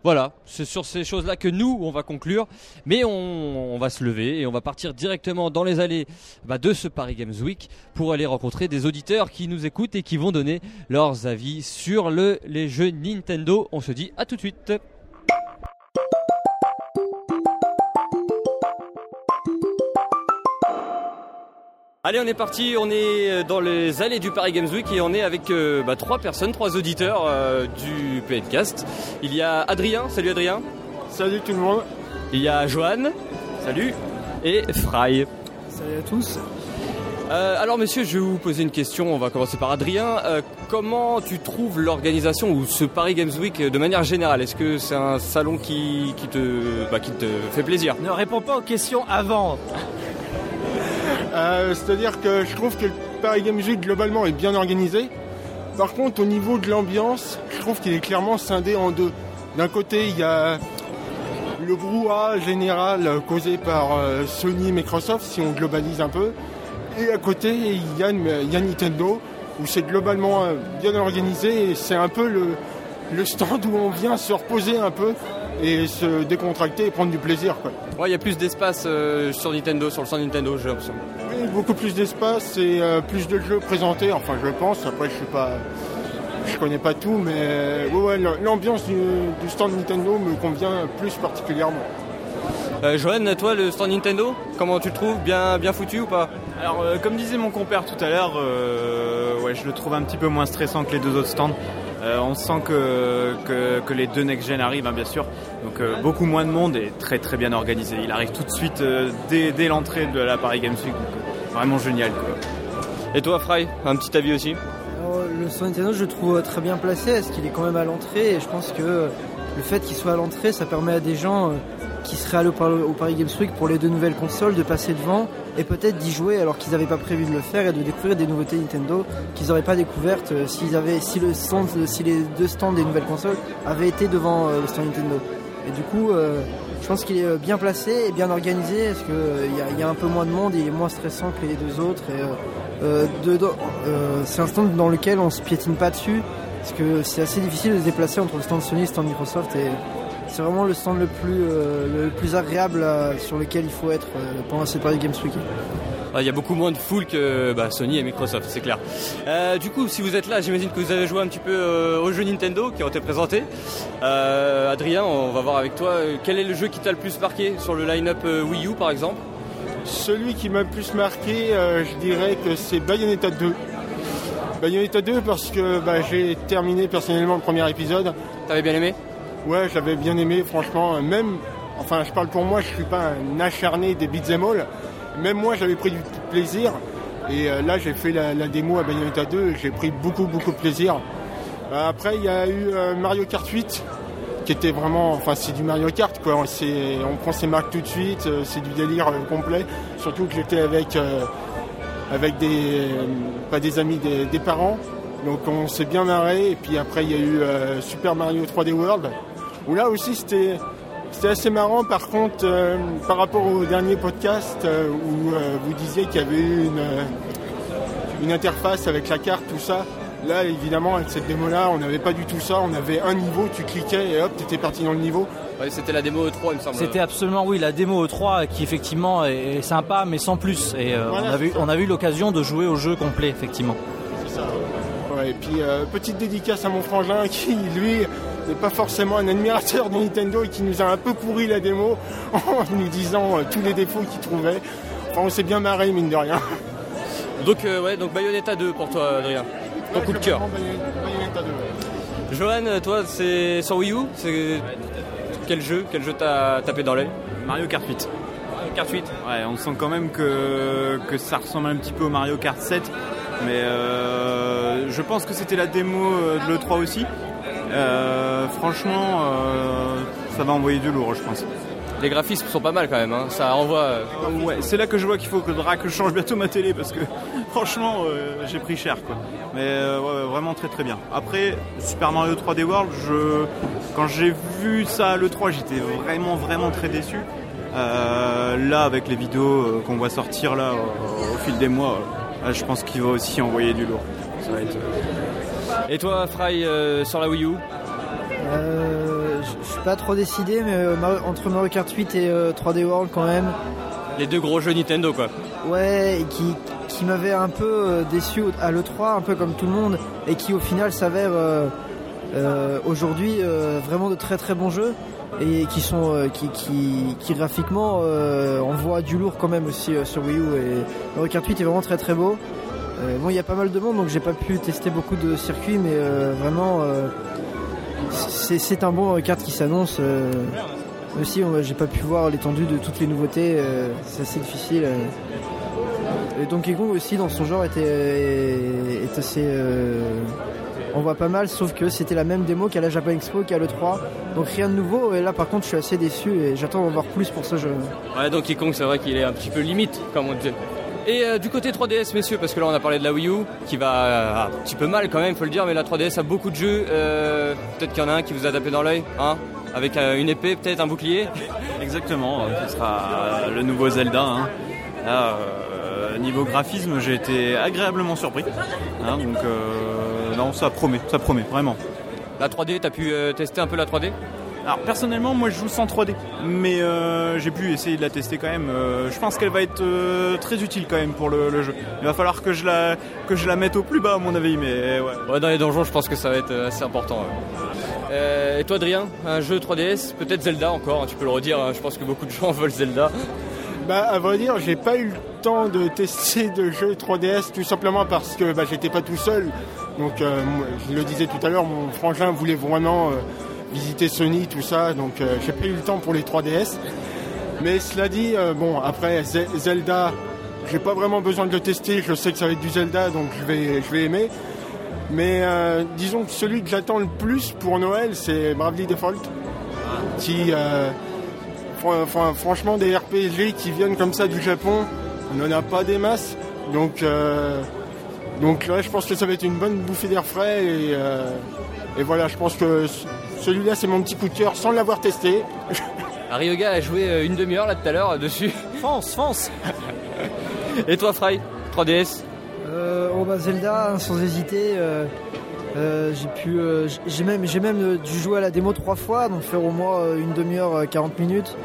Voilà, c'est sur ces choses-là que nous, on va conclure. Mais on, va se lever et on va partir directement dans les allées bah, de ce Paris Games Week pour aller rencontrer des auditeurs qui nous écoutent et qui vont donner leurs avis sur le, les jeux Nintendo. On se dit à tout de suite. Allez, on est parti, on est euh, dans les allées du Paris Games Week et on est avec euh, bah, trois personnes, trois auditeurs euh, du PNcast. Il y a Adrien, salut Adrien. Salut tout le monde. Il y a Johan, salut. Et Fry. Salut à tous. Euh, alors messieurs, je vais vous poser une question, on va commencer par Adrien. Euh, comment tu trouves l'organisation ou ce Paris Games Week de manière générale? Est-ce que c'est un salon qui, qui te, bah, qui te fait plaisir? Ne réponds pas aux questions avant. Euh, C'est-à-dire que je trouve que le Paris Games Week globalement est bien organisé. Par contre, au niveau de l'ambiance, je trouve qu'il est clairement scindé en deux. D'un côté, il y a le brouhaha général causé par euh, Sony et Microsoft, si on globalise un peu. Et à côté, il y a, Nintendo, où c'est globalement euh, bien organisé et c'est un peu le stand où on vient se reposer un peu et se décontracter et prendre du plaisir. Quoi. Ouais, il y a plus d'espace euh, sur Nintendo, sur le stand Nintendo, j'ai l'impression. Oui, beaucoup plus d'espace et euh, plus de jeux présentés, enfin je pense, après je suis pas. Je connais pas tout, mais ouais, ouais, l'ambiance du, du stand Nintendo me convient plus particulièrement. Euh, Johan, toi, le stand Nintendo, comment tu le trouves? Bien, bien foutu ou pas? Alors, euh, comme disait mon compère tout à l'heure, euh, ouais, je le trouve un petit peu moins stressant que les deux autres stands. Euh, on sent que, les deux next-gen arrivent, hein, bien sûr. Donc, euh, beaucoup moins de monde et très très bien organisé. Il arrive tout de suite euh, dès, l'entrée de la Paris Games Week. Donc, vraiment génial. Et toi, Fry, un petit avis aussi? Le stand Nintendo, je le trouve très bien placé, parce qu'il est quand même à l'entrée, et je pense que le fait qu'il soit à l'entrée, ça permet à des gens euh, qui seraient allés au Par- au Paris Games Week pour les deux nouvelles consoles de passer devant et peut-être d'y jouer alors qu'ils n'avaient pas prévu de le faire et de découvrir des nouveautés Nintendo qu'ils n'auraient pas découvertes euh, s'ils avaient, si, le stand, si les deux stands des nouvelles consoles avaient été devant euh, le stand Nintendo. Et du coup, euh, je pense qu'il est euh, bien placé et bien organisé parce qu'il y, a- un peu moins de monde, il est moins stressant que les deux autres. Euh, euh, euh, c'est un stand dans lequel on se piétine pas dessus parce que c'est assez difficile de se déplacer entre le stand Sony et le stand Microsoft et c'est vraiment le stand le plus, euh, le plus agréable euh, sur lequel il faut être euh, pendant cette Paris Games Week. Il y a beaucoup moins de foule que bah, Sony et Microsoft, c'est clair. Euh, du coup, si vous êtes là, j'imagine que vous avez joué un petit peu euh, aux jeux Nintendo qui ont été présentés. Euh, Adrien, on va voir avec toi, quel est le jeu qui t'a le plus marqué sur le line-up euh, Wii U par exemple? Celui qui m'a le plus marqué, euh, je dirais que c'est Bayonetta 2. Bayonetta 2 parce que bah, j'ai terminé personnellement le premier épisode. T'avais bien aimé? Ouais, j'avais bien aimé, franchement. Même, enfin, je parle pour moi, je suis pas un acharné des beat'em all. Même moi, j'avais pris du plaisir. Et euh, là, j'ai fait la, la démo à Bayonetta 2 et j'ai pris beaucoup, beaucoup de plaisir. Euh, après, il y a eu euh, Mario Kart 8 qui était vraiment, enfin, c'est du Mario Kart, quoi. On prend ses marques tout de suite, c'est du délire complet. Surtout que j'étais avec, euh, avec des, pas des amis, des, parents. Donc on s'est bien marré. Et puis après, il y a eu euh, Super Mario 3D World où là aussi c'était c'était assez marrant par contre euh, par rapport au dernier podcast euh, où vous disiez qu'il y avait eu une, une interface avec la carte, tout ça. Là évidemment avec cette démo là on n'avait pas du tout ça, on avait un niveau, tu cliquais et hop t'étais parti dans le niveau. Ouais, c'était la démo E3 il me semble. C'était absolument oui la démo E3 qui effectivement est, est sympa mais sans plus et euh, Voilà, on a vu c'est ça. on a eu l'occasion de jouer au jeu complet effectivement. C'est ça. Ouais, et puis euh, petite dédicace à mon frangin qui lui n'est pas forcément un admirateur de Nintendo et qui nous a un peu pourri la démo en nous disant euh, tous les défauts qu'il trouvait. Enfin on s'est bien marré mine de rien. Donc, euh, ouais, donc Bayonetta 2 pour toi, Adrien. Ton coup de cœur. Bayonetta 2. Johan, toi, c'est sur Wii U? C'est quel jeu Quel jeu t'as tapé dans l'œil? Mario Kart 8. Kart 8. Ouais, on sent quand même que, que ça ressemble un petit peu au Mario Kart 7. Mais euh, je pense que c'était la démo euh, de l'E3 aussi. Euh, franchement, euh, ça va envoyer du lourd, je pense. Les graphismes sont pas mal quand même, hein. ça renvoie. euh, ouais, c'est là que je vois qu'il faut que, je change bientôt ma télé parce que franchement, euh, j'ai pris cher quoi. Mais euh, ouais, vraiment très très bien. Après, Super Mario 3D World, je, quand j'ai vu ça à l'E3, j'étais vraiment vraiment très déçu. Euh, là, avec les vidéos qu'on voit sortir là au, fil des mois, je pense qu'il va aussi envoyer du lourd. Ça va être, Et toi, Fry, sur la Wii U? Suis pas trop décidé, mais euh, entre Mario Kart 8 et euh, 3D World quand même. Les deux gros jeux Nintendo quoi. Ouais, et qui, qui m'avait un peu euh, déçu à l'E3, un peu comme tout le monde, et qui au final s'avère euh, euh, aujourd'hui euh, vraiment de très très bons jeux, et qui sont euh, qui, qui, qui graphiquement euh, envoient du lourd quand même aussi euh, sur Wii U. Et Mario Kart 8 est vraiment très très beau. Euh, bon, il y a pas mal de monde, donc j'ai pas pu tester beaucoup de circuits, mais euh, vraiment, euh, c'est un bon Kart qui s'annonce. euh, aussi, j'ai pas pu voir l'étendue de toutes les nouveautés, euh, c'est assez difficile. euh. Et Donkey Kong aussi, dans son genre, était, assez. euh, on voit pas mal, sauf que c'était la même démo qu'à la Japan Expo, qu'à l'E3. Donc rien de nouveau, et là par contre, je suis assez déçu et j'attends d'en voir plus pour ce jeu. Ouais, Donkey Kong, c'est vrai qu'il est un petit peu limite, comme on disait. Et euh, du côté 3DS, messieurs, parce que là on a parlé de la Wii U, qui va euh, un petit peu mal quand même, faut le dire, mais la 3DS a beaucoup de jeux. Euh, peut-être qu'il y en a un qui vous a tapé dans l'œil, hein Avec une épée, peut-être un bouclier. Exactement, ce sera le nouveau Zelda. hein. Là, niveau graphisme, j'ai été agréablement surpris. Hein, donc, euh, non, ça promet, ça promet, vraiment. La 3D, t'as pu tester un peu la 3D Alors, personnellement, moi, je joue sans 3D, mais euh, j'ai pu essayer de la tester quand même. Euh, je pense qu'elle va être euh, très utile quand même pour le, le jeu. Il va falloir que je la que je la mette au plus bas, à mon avis, mais ouais. Ouais, dans les donjons, je pense que ça va être assez important. ouais. Euh, et toi, Adrien, un jeu 3DS, peut-être Zelda encore, hein, tu peux le redire, hein, je pense que beaucoup de gens veulent Zelda. Bah, à vrai dire, j'ai pas eu le temps de tester de jeux 3DS tout simplement parce que bah, j'étais pas tout seul. Donc, euh, je le disais tout à l'heure, mon frangin voulait vraiment euh, visiter Sony, tout ça. Donc, euh, j'ai pas eu le temps pour les 3DS. Mais cela dit, euh, bon, après Ze- Zelda, j'ai pas vraiment besoin de le tester. Je sais que ça va être du Zelda, donc je vais, je vais aimer. Mais euh, disons que celui que j'attends le plus pour Noël, c'est Bravely Default. Qui, Fran- fran- franchement, des RPG qui viennent comme ça du Japon, on n'en a pas des masses. Donc, donc là, je pense que ça va être une bonne bouffée d'air frais. Et, voilà, je pense que celui-là, c'est mon petit coup de cœur sans l'avoir testé. Ryoga a joué euh, une demi-heure là tout à l'heure euh, dessus. Fonce, fonce Et toi, Fry 3DS Euh, oh bah Zelda, hein, sans hésiter. euh, euh, j'ai pu, euh, j'ai même, j'ai même euh, dû jouer à la démo trois fois, donc faire au moins euh, une demi-heure, euh, 40 minutes.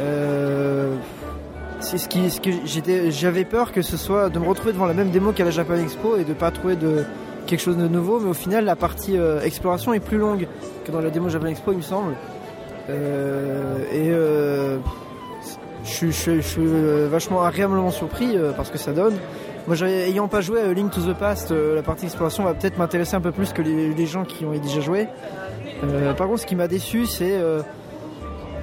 Euh, c'est ce qui, ce que j'étais, j'avais peur que ce soit de me retrouver devant la même démo qu'à la Japan Expo et de pas trouver de quelque chose de nouveau, mais au final la partie euh, exploration est plus longue que dans la démo Japan Expo, il me semble. Euh, et euh, je, suis- vachement agréablement surpris parce que ça donne. Moi, ayant pas joué à Link to the Past, la partie exploration va peut-être m'intéresser un peu plus que les, gens qui ont déjà joué. Par contre, ce qui m'a déçu, c'est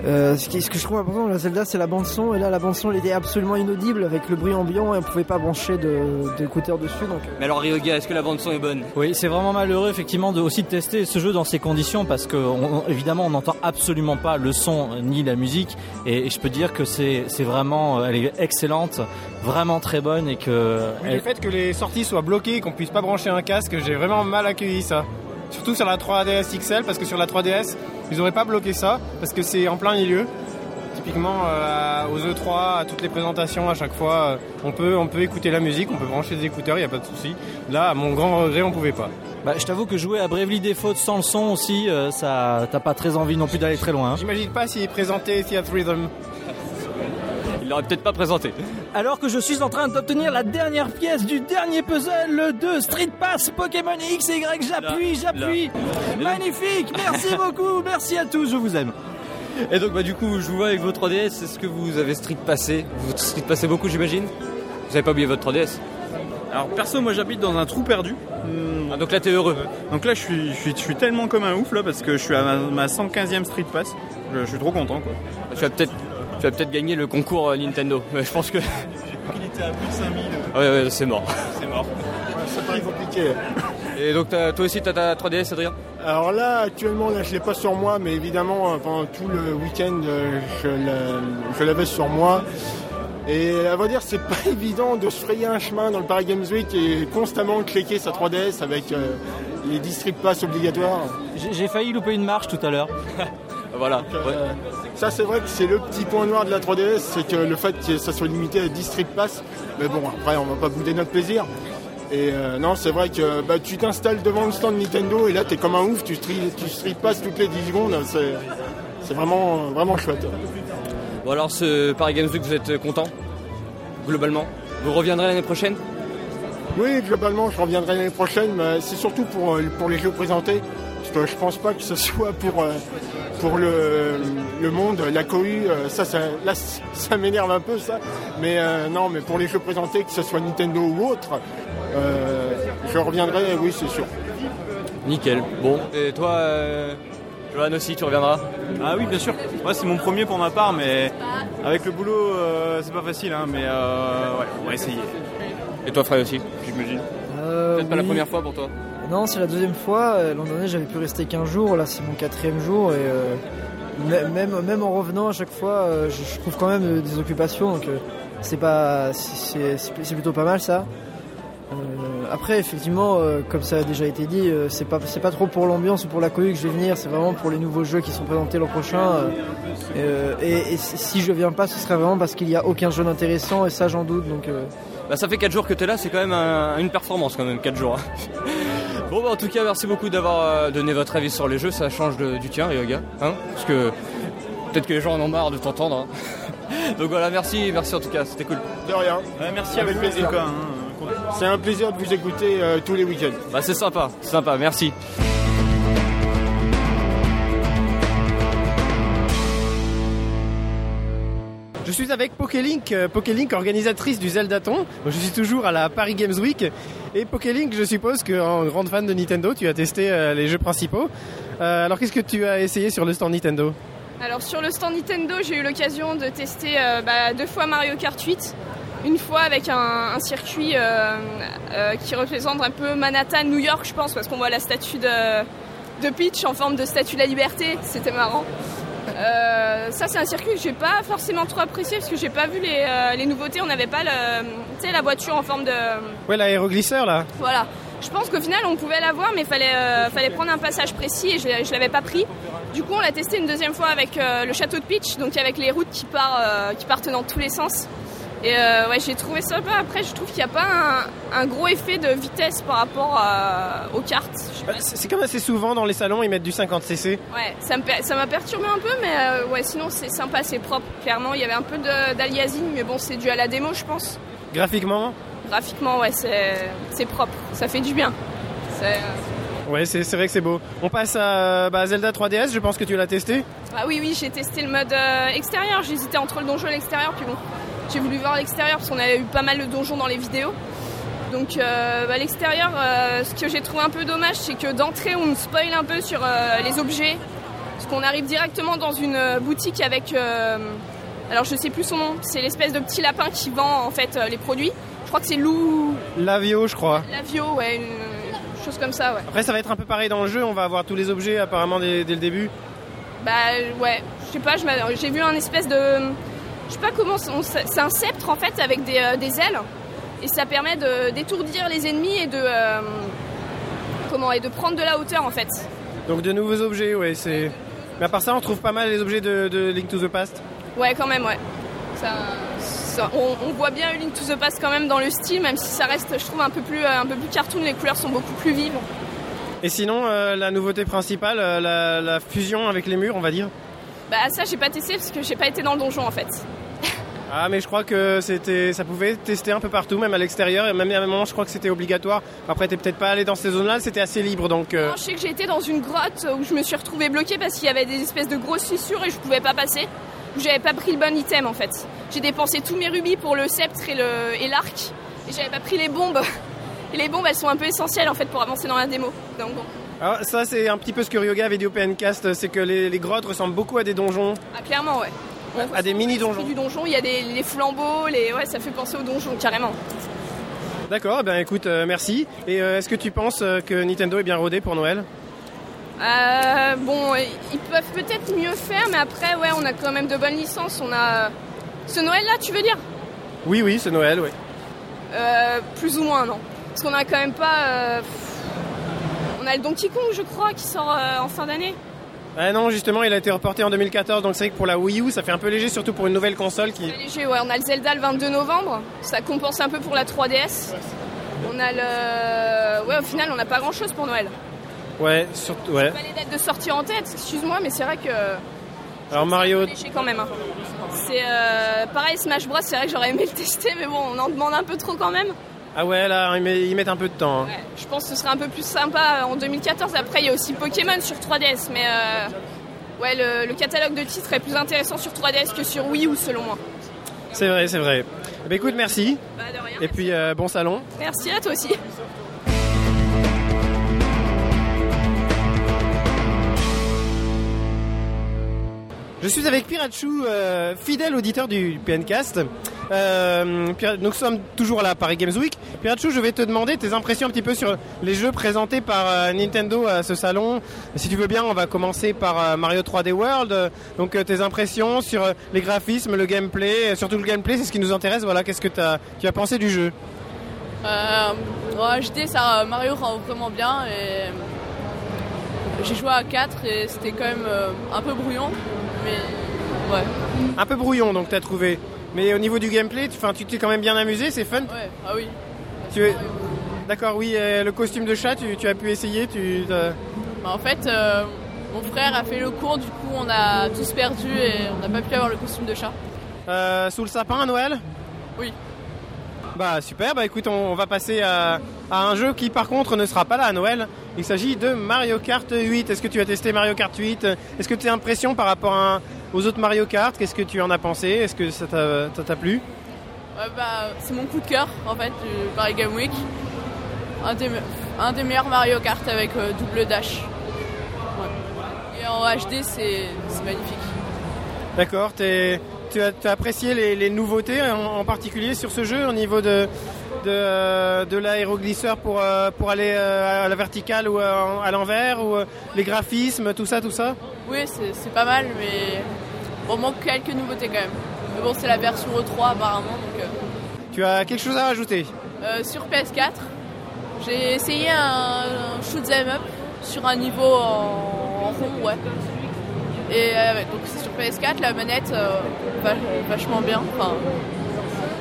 euh, ce, qui- ce que je trouve important dans la Zelda, c'est la bande son. Et là, la bande son, elle était absolument inaudible avec le bruit ambiant et on pouvait pas brancher de- d'écouteurs dessus. Donc, Mais alors, Ryoga, est-ce que la bande-son est bonne? Oui, c'est vraiment malheureux effectivement de aussi de tester ce jeu dans ces conditions parce que on- on- évidemment on n'entend absolument pas le son ni la musique et, et je peux dire que c'est vraiment elle est excellente, vraiment très bonne et que Oui, elle- le fait que les sorties soient bloquées, qu'on puisse pas brancher un casque, j'ai vraiment mal accueilli ça. Surtout sur la 3DS XL, parce que sur la 3DS, ils auraient pas bloqué ça, parce que c'est en plein milieu. Typiquement, euh, aux E3, à toutes les présentations, à chaque fois, euh, on peut, on peut écouter la musique, on peut brancher des écouteurs, il n'y a pas de souci. Là, à mon grand regret, on pouvait pas. bah, je t'avoue que jouer à Bravely Default sans le son aussi, euh, ça t'as pas très envie non plus d'aller très loin. hein. J'imagine pas s'ils présentaient Theatre Rhythm. Il l'aurait peut-être pas présenté. Alors que je suis en train d'obtenir la dernière pièce du dernier puzzle de Street Pass Pokémon X et Y, j'appuie, j'appuie. Magnifique, merci beaucoup, merci à tous, je vous aime. Et donc, bah, du coup, je vous vois avec vos 3DS. Est-ce que vous avez street passé Vous street passé beaucoup, j'imagine? Vous avez pas oublié votre 3DS Alors perso, moi j'habite dans un trou perdu. Ah, donc là, t'es heureux. Donc là, je suis, je suis, je suis tellement comme un ouf là parce que je suis à ma, ma 115e Street Pass. Je, je suis trop content quoi. Tu vas peut-être tu vas peut-être gagner le concours euh, Nintendo. Mais je pense que. Il était à plus de 5000. Ouais, ouais, c'est mort. C'est mort. c'est pas compliqué. Et donc t'as- toi aussi t'as ta 3DS Adrien? Alors là, actuellement, là, je l'ai pas sur moi, mais évidemment, euh, pendant tout le week-end, euh, je la- je l'avais sur moi. Et à vrai dire, c'est pas évident de se frayer un chemin dans le Paris Games Week et constamment cliquer sa 3DS avec euh, les district pass obligatoires. J'ai j'ai failli louper une marche tout à l'heure. Voilà. Euh, Ouais. Ça, c'est vrai que c'est le petit point noir de la 3DS, c'est que le fait que ça soit limité à district pass. Mais bon, après, on va pas bouder notre plaisir. Et euh, non, c'est vrai que bah, tu t'installes devant le stand Nintendo et là, t'es comme un ouf, tu street, tu street passes toutes les 10 secondes. C'est, vraiment, vraiment chouette. Bon alors ce Paris Games Week vous êtes content? Globalement? Vous reviendrez l'année prochaine? Oui, globalement, je reviendrai l'année prochaine, mais c'est surtout pour, euh, pour les jeux présentés. Parce que je pense pas que ce soit pour, euh, pour le, le monde, la cohue, euh, ça, ça, là, ça m'énerve un peu, ça. Mais euh, non, mais pour les jeux présentés, que ce soit Nintendo ou autre, euh, je reviendrai, oui, c'est sûr. Nickel. Bon. Et toi, euh, Johan aussi, tu reviendras Ah oui, bien sûr. Moi, c'est mon premier pour ma part, mais avec le boulot, euh, c'est pas facile. Hein, mais euh, ouais, on va essayer. Et toi Fred aussi, j'imagine Euh, Peut-être pas la première fois pour toi Non, c'est la deuxième fois. Euh, L'an dernier, j'avais pu rester 15 jours. Là, c'est mon quatrième jour. Et euh, mê- même, même en revenant à chaque fois, euh, je, trouve quand même des occupations. Donc, c'est pas, c'est plutôt pas mal ça. Après, effectivement, comme ça a déjà été dit, c'est pas, pas trop pour l'ambiance ou pour la cohue que je vais venir. C'est vraiment pour les nouveaux jeux qui sont présentés l'an prochain. et, si je viens pas, ce serait vraiment parce qu'il y a aucun jeu d'intéressant. Et ça, j'en doute. Donc, Bah ça fait 4 jours que t'es là, c'est quand même un- une performance quand même, 4 jours. Bon bah en tout cas merci beaucoup d'avoir euh, donné votre avis sur les jeux, ça change de- du tien Ryoga, hein Parce que peut-être que les gens en ont marre de t'entendre. hein. Donc voilà, merci, merci en tout cas, c'était cool. De rien. Ouais, merci Avec à vous, plaisir. hein. C'est un plaisir de vous écouter euh, tous les week-ends. Bah c'est sympa, c'est sympa, merci. Suis avec Pokélink, euh, Pokélink organisatrice du Zeldaton. Je suis toujours à la Paris Games Week. Et Pokélink, je suppose qu'en grande fan de Nintendo, tu as testé euh, les jeux principaux. Euh, alors qu'est-ce que tu as essayé sur le stand Nintendo? Alors sur le stand Nintendo, j'ai eu l'occasion de tester bah, deux fois Mario Kart 8. Une fois avec un, circuit qui représente un peu Manhattan, New York, je pense, parce qu'on voit la statue de, de Peach en forme de statue de la liberté. C'était marrant. Euh, ça, c'est un circuit que j'ai pas forcément trop apprécié parce que j'ai pas vu les, euh, les nouveautés. On n'avait pas le, la voiture en forme de, Ouais, l'aéroglisseur là. voilà. Je pense qu'au final, on pouvait l'avoir, mais il fallait, euh, fallait prendre un passage précis et je ne l'avais pas pris. Du coup, on l'a testé une deuxième fois avec le château de Peach, donc avec les routes qui, part, qui partent dans tous les sens. Et euh, ouais, j'ai trouvé ça pas. Après, je trouve qu'il n'y a pas un, un gros effet de vitesse par rapport à- aux cartes. Bah, C'est comme assez souvent dans les salons, ils mettent du 50cc. Ouais, ça m'a perturbé un peu, mais euh, ouais, sinon c'est sympa, c'est propre. Clairement, il y avait un peu d'aliasing, mais bon, c'est dû à la démo, je pense. Graphiquement, Graphiquement, ouais, c'est propre, ça fait du bien. Euh, ouais, c'est c'est vrai que c'est beau. On passe à bah, Zelda 3DS, je pense que tu l'as testé. Ah oui, oui, j'ai testé le mode euh, extérieur. J'hésitais entre le donjon et l'extérieur, puis bon, j'ai voulu voir l'extérieur parce qu'on avait eu pas mal de donjons dans les vidéos. Donc euh, bah, l'extérieur, euh, ce que j'ai trouvé un peu dommage, c'est que d'entrée, on me spoil un peu sur euh, les objets. Parce qu'on arrive directement dans une boutique avec. alors je sais plus son nom, c'est l'espèce de petit lapin qui vend en fait les produits. Je crois que c'est Lou Lavio, je crois. Lavio, ouais, une, une chose comme ça, ouais. Après, ça va être un peu pareil dans le jeu. On va avoir tous les objets apparemment dès, dès le début. Bah ouais, je sais pas, j'ai vu un espèce de... Je sais pas comment... c'est- on- C'est un sceptre en fait avec des, euh, des ailes. Et ça permet de- d'étourdir les ennemis et de... euh, comment Et de prendre de la hauteur en fait. Donc de nouveaux objets, ouais, c'est. Mais à part ça, on trouve pas mal les objets de, de Link to the Past. Ouais, quand même, ouais. Ça, ça- on, on voit bien Link to the Past quand même dans le style, même si ça reste, je trouve, un peu plus, euh, un peu plus cartoon. Les couleurs sont beaucoup plus vives. Et sinon, euh, la nouveauté principale, la, la fusion avec les murs, on va dire. Bah ça, j'ai pas testé parce que j'ai pas été dans le donjon en fait. Ah, mais je crois que c'était, ça pouvait tester un peu partout, même à l'extérieur. Et même à un moment, je crois que c'était obligatoire. Après, t'es peut-être pas allé dans ces zones-là, c'était assez libre, donc. euh, Non, je sais que j'ai été dans une grotte où je me suis retrouvée bloquée parce qu'il y avait des espèces de grosses fissures et je pouvais pas passer. Où j'avais pas pris le bon item en fait. J'ai dépensé tous mes rubis pour le sceptre et le et l'arc et j'avais pas pris les bombes. Et les bombes elles sont un peu essentielles en fait pour avancer dans la démo. Donc bon. Alors, ça, c'est un petit peu ce que Ryoga avait dit au PNcast, c'est que les, les grottes ressemblent beaucoup à des donjons. Ah, clairement ouais. On À des mini-donjons. l'esprit Du donjon, il y a des les flambeaux, les ouais, ça fait penser au donjon carrément. D'accord, ben écoute, euh, merci. Et euh, est-ce que tu penses euh, que Nintendo est bien rodé pour Noël? Euh, bon, ils peuvent peut-être mieux faire, mais après, ouais, on a quand même de bonnes licences. On a ce Noël-là, tu veux dire? Oui, oui, c'est Noël, oui. Euh, Plus ou moins, non. Parce qu'on a quand même pas. On a le Donkey Kong, je crois, qui sort euh, en fin d'année. Ah non, justement, il a été reporté en 2014, donc c'est vrai que pour la Wii U, ça fait un peu léger, surtout pour une nouvelle console qui... Léger, ouais, on a le Zelda le 22 novembre. Ça compense un peu pour la 3DS. On a le. Ouais, au final, on n'a pas grand-chose pour Noël. Ouais, surtout, ouais. Pas les dates de sortie en tête, excuse-moi, mais c'est vrai que. Alors Mario, léger quand même. hein. C'est euh, pareil, Smash Bros. C'est vrai que j'aurais aimé le tester, mais bon, on en demande un peu trop quand même. Ah ouais, là, ils met- ils mettent un peu de temps. hein. Ouais, je pense que ce serait un peu plus sympa en 2014. Après, il y a aussi Pokémon sur 3DS, mais euh, ouais, le, le catalogue de titres est plus intéressant sur 3DS que sur Wii U, selon moi. C'est vrai, c'est vrai. Ben, écoute, merci. Bah, de rien. Et puis, euh, bon salon. Merci à toi aussi. Je suis avec Pirachu, euh, fidèle auditeur du PNcast. Euh, nous sommes toujours à la Paris Games Week. Pirachu, je vais te demander tes impressions un petit peu sur les jeux présentés par euh, Nintendo à ce salon. Si tu veux bien, on va commencer par euh, Mario 3D World. Donc tes impressions sur les graphismes, le gameplay, surtout le gameplay, c'est ce qui nous intéresse. Voilà, qu'est-ce que tu as pensé du jeu? Euh, HD, ça, Mario rend vraiment bien j'ai joué à 4 et c'était quand même un peu brouillon, mais ouais, Un peu brouillon, donc t'as trouvé. Mais au niveau du gameplay, tu tu t'es quand même bien amusé, c'est fun. ouais, ah oui. Tu es... D'accord, oui, euh, le costume de chat, tu, tu as pu essayer, tu... Bah, en fait, euh, mon frère a fait le cours, du coup on a tous perdu et on n'a pas pu avoir le costume de chat. Euh, sous le sapin à Noël? Oui. Bah super, bah écoute, on, on va passer à, à un jeu qui par contre ne sera pas là à Noël. Il s'agit de Mario Kart 8. Est-ce que tu as testé Mario Kart 8 Est-ce que tu as impression par rapport à- aux autres Mario Kart? Qu'est-ce que tu en as pensé? Est-ce que ça t'a plu? Ouais, bah, c'est mon coup de cœur en fait du Paris Game Week. Un des, me- un des meilleurs Mario Kart avec euh, double dash. Ouais. Et en HD, c'est c'est magnifique. D'accord, t'es- tu as, tu as apprécié les, les nouveautés en, en particulier sur ce jeu au niveau de, de, euh, de l'aéroglisseur pour, euh, pour aller euh, à la verticale ou à, l'envers ou les graphismes, tout ça, tout ça? Oui, c'est pas mal, mais on manque quelques nouveautés quand même. Mais bon, c'est la version E3 apparemment. Donc, euh, Tu as quelque chose à rajouter? Euh, sur PS4, j'ai essayé un, un shoot 'em up sur un niveau en, en rond, ouais. Et euh, donc c'est PS4, la manette euh, va- vachement bien.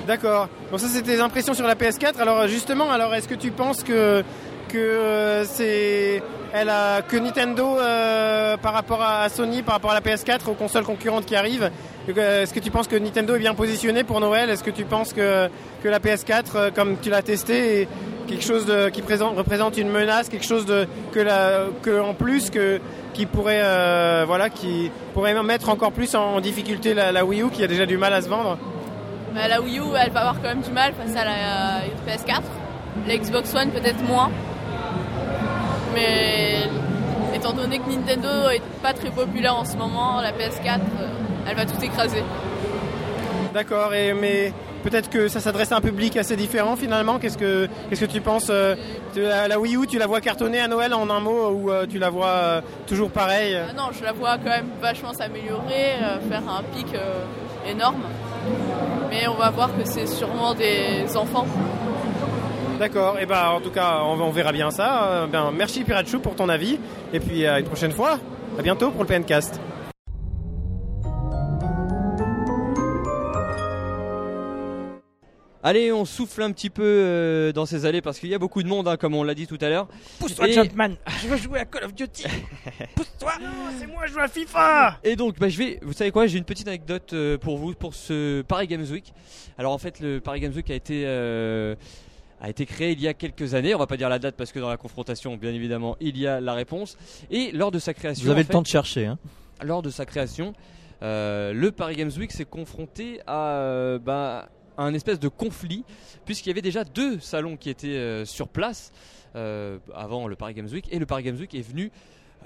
D'accord. Donc ça, c'est tes impressions sur la PS4. Alors justement, alors est-ce que tu penses que euh, c'est elle que Nintendo euh, par rapport à Sony, par rapport à la PS4, aux consoles concurrentes qui arrivent, est-ce que tu penses que Nintendo est bien positionné pour Noël? Est-ce que tu penses que la PS4, euh, comme tu l'as testé, est quelque chose qui présente, représente une menace, quelque chose de que la que en plus que qui pourrait euh, voilà qui pourrait mettre encore plus en difficulté la, Wii U qui a déjà du mal à se vendre la Wii U, elle va avoir quand même du mal face à la PS4. La Xbox One, peut-être moins. Mais étant donné que Nintendo est pas très populaire en ce moment, la PS4, euh, elle va tout écraser. D'accord, et mais peut-être que ça s'adresse à un public assez différent finalement. Qu'est-ce que qu'est-ce que tu penses euh, la, la Wii U Tu la vois cartonner à Noël en un mot ou euh, tu la vois euh, toujours pareil Ah non, je la vois quand même vachement s'améliorer, faire un pic énorme. Mais on va voir que c'est sûrement des enfants. D'accord, et ben en tout cas on, on verra bien ça. Ben, merci Pirachu pour ton avis et puis à une prochaine fois. À bientôt pour le PNcast. Allez, on souffle un petit peu euh, dans ces allées parce qu'il y a beaucoup de monde, hein, comme on l'a dit tout à l'heure. Pousse-toi, Et- Jumpman Je veux jouer à Call of Duty Pousse-toi C'est moi, je joue à FIFA Et donc, bah, je vais, vous savez quoi, j'ai une petite anecdote euh, pour vous pour ce Paris Games Week. Alors en fait, le Paris Games Week a été euh, a été créé il y a quelques années. On va pas dire la date parce que dans la confrontation, bien évidemment, il y a la réponse. Et lors de sa création, Vous avez le fait, temps de chercher. Hein. lors de sa création, euh, le Paris Games Week s'est confronté à euh, bah, un espèce de conflit, puisqu'il y avait déjà deux salons qui étaient euh, sur place euh, avant le Paris Games Week, et le Paris Games Week est venu